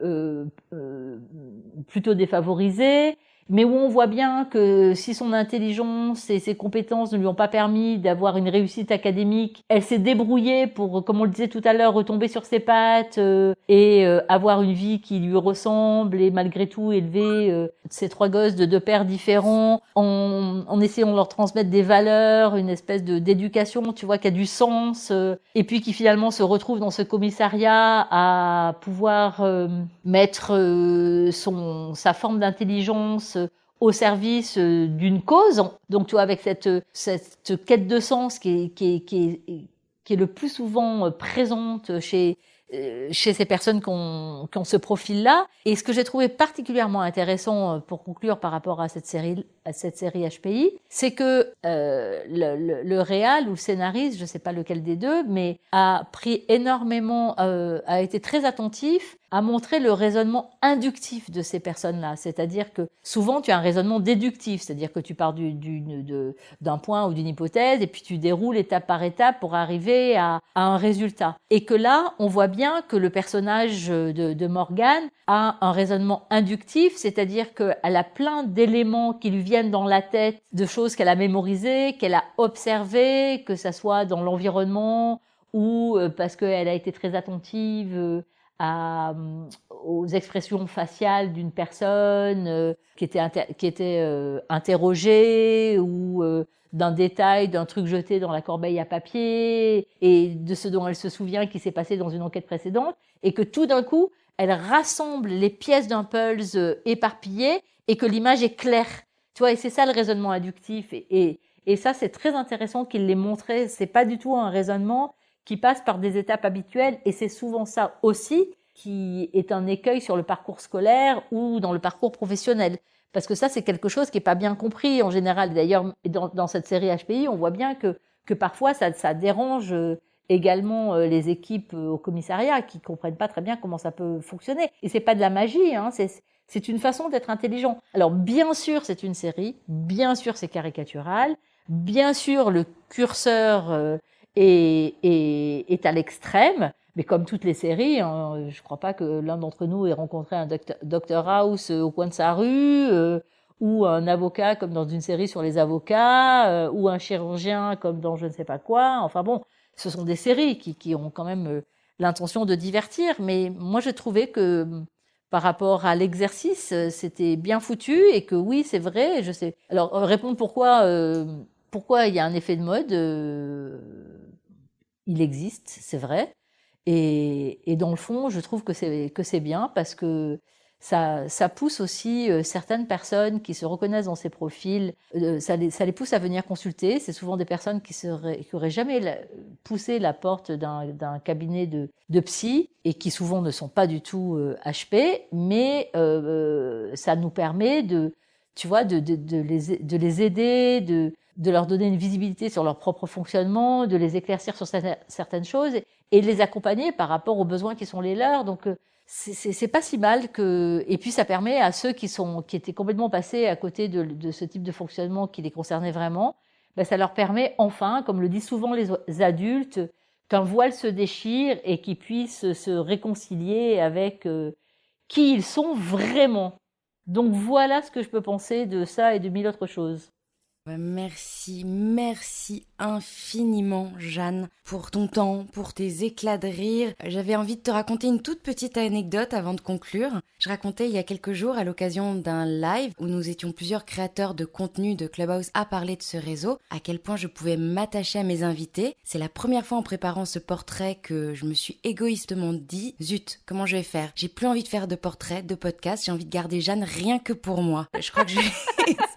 plutôt défavorisé, mais où on voit bien que si son intelligence et ses compétences ne lui ont pas permis d'avoir une réussite académique, elle s'est débrouillée pour, comme on le disait tout à l'heure, retomber sur ses pattes euh, et euh, avoir une vie qui lui ressemble et malgré tout élever euh, ses trois gosses de deux pères différents en, en, essayant de leur transmettre des valeurs, une espèce de d'éducation, tu vois, qui a du sens, et puis qui finalement se retrouve dans ce commissariat à pouvoir mettre son sa forme d'intelligence au service euh, d'une cause. Donc, tu vois, avec cette, cette quête de sens qui est, qui est, qui est, qui est le plus souvent euh, présente chez, euh, chez ces personnes qui ont, qui ont ce profil-là. Et ce que j'ai trouvé particulièrement intéressant pour conclure par rapport à cette série, à cette série HPI, c'est que euh, le, le, réal ou le scénariste, je sais pas lequel des deux, mais a pris énormément, euh, a été très attentif à montrer le raisonnement inductif de ces personnes-là. C'est-à-dire que souvent tu as un raisonnement déductif, c'est-à-dire que tu pars du, d'un point ou d'une hypothèse et puis tu déroules étape par étape pour arriver à, un résultat. Et que là, on voit bien que le personnage de, de Morgane a un raisonnement inductif, c'est-à-dire qu'elle a plein d'éléments qui lui viennent dans la tête, de choses qu'elle a mémorisées, qu'elle a observées, que ça soit dans l'environnement ou euh, parce qu'elle a été très attentive euh, euh, aux expressions faciales d'une personne qui était, qui était interrogée ou d'un détail, d'un truc jeté dans la corbeille à papier, et de ce dont elle se souvient qui s'est passé dans une enquête précédente, et que tout d'un coup, elle rassemble les pièces d'un euh, éparpillées et que l'image est claire. Tu vois, et c'est ça le raisonnement inductif. Et, et, ça, c'est très intéressant qu'il l'ait montré. C'est pas du tout un raisonnement qui passe par des étapes habituelles, et c'est souvent ça aussi qui est un écueil sur le parcours scolaire ou dans le parcours professionnel. Parce que ça, c'est quelque chose qui est pas bien compris en général. D'ailleurs, dans, dans cette série HPI, on voit bien que, que parfois ça, ça dérange euh, également euh, les équipes euh, au commissariat qui comprennent pas très bien comment ça peut fonctionner. Et c'est pas de la magie, hein, c'est une façon d'être intelligent. Alors bien sûr, c'est une série, bien sûr, c'est caricatural, bien sûr, le curseur est, est, est à l'extrême, mais comme toutes les séries, hein, je ne crois pas que l'un d'entre nous ait rencontré un docteur House euh, au coin de sa rue, euh, ou un avocat comme dans une série sur les avocats, euh, ou un chirurgien comme dans je ne sais pas quoi. Enfin bon, ce sont des séries qui, qui ont quand même l'intention de divertir, mais moi je trouvais que par rapport à l'exercice, c'était bien foutu et que oui, c'est vrai. Je sais. Alors répondre pourquoi pourquoi il y a un effet de mode, il existe, c'est vrai. Et, et, dans le fond, je trouve que c'est que c'est bien parce que ça, ça pousse aussi euh, certaines personnes qui se reconnaissent dans ces profils, euh, ça, les, ça les pousse à venir consulter. C'est souvent des personnes qui seraient qui auraient jamais poussé la porte d'un cabinet de, de psy et qui souvent ne sont pas du tout HP, euh, mais ça nous permet de tu vois de, de, de, les, de les aider, de de leur donner une visibilité sur leur propre fonctionnement, de les éclaircir sur certaines choses et de les accompagner par rapport aux besoins qui sont les leurs. Donc euh, c'est pas si mal que et puis ça permet à ceux qui sont qui étaient complètement passés à côté de, ce type de fonctionnement qui les concernait vraiment, ben ça leur permet enfin, comme le disent souvent les adultes, qu'un voile se déchire et qu'ils puissent se réconcilier avec euh, qui ils sont vraiment. Donc voilà ce que je peux penser de ça et de mille autres choses. Merci, merci infiniment Jeanne pour ton temps, pour tes éclats de rire. J'avais envie de te raconter une toute petite anecdote avant de conclure. Je racontais il y a quelques jours à l'occasion d'un live où nous étions plusieurs créateurs de contenu de Clubhouse à parler de ce réseau, à quel point je pouvais m'attacher à mes invités. C'est la première fois en préparant ce portrait que je me suis égoïstement dit, zut, comment je vais faire? J'ai plus envie de faire de portraits, de podcasts, j'ai envie de garder Jeanne rien que pour moi. Je crois que je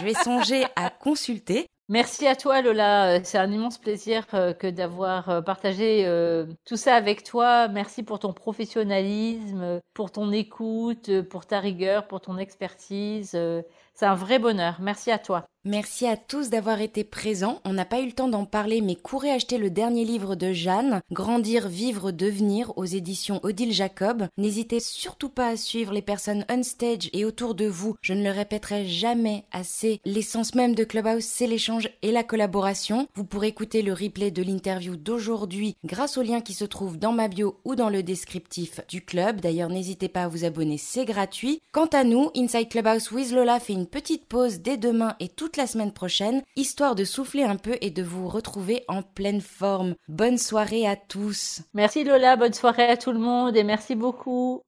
je vais songer à consulter. Merci à toi Lola, euh, c'est un immense plaisir euh, que d'avoir euh, partagé tout ça avec toi. Merci pour ton professionnalisme, pour ton écoute, pour ta rigueur, pour ton expertise. C'est un vrai bonheur. Merci à toi. Merci à tous d'avoir été présents. On n'a pas eu le temps d'en parler, mais courez acheter le dernier livre de Jeanne, Grandir, Vivre, Devenir, aux éditions Odile Jacob. N'hésitez surtout pas à suivre les personnes on stage et autour de vous. Je ne le répéterai jamais assez. L'essence même de Clubhouse, c'est l'échange et la collaboration. Vous pourrez écouter le replay de l'interview d'aujourd'hui grâce au lien qui se trouve dans ma bio ou dans le descriptif du club. D'ailleurs, n'hésitez pas à vous abonner, c'est gratuit. Quant à nous, Inside Clubhouse with Lola fait une petite pause dès demain et la semaine prochaine, histoire de souffler un peu et de vous retrouver en pleine forme. Bonne soirée à tous. Merci Lola, bonne soirée à tout le monde et merci beaucoup.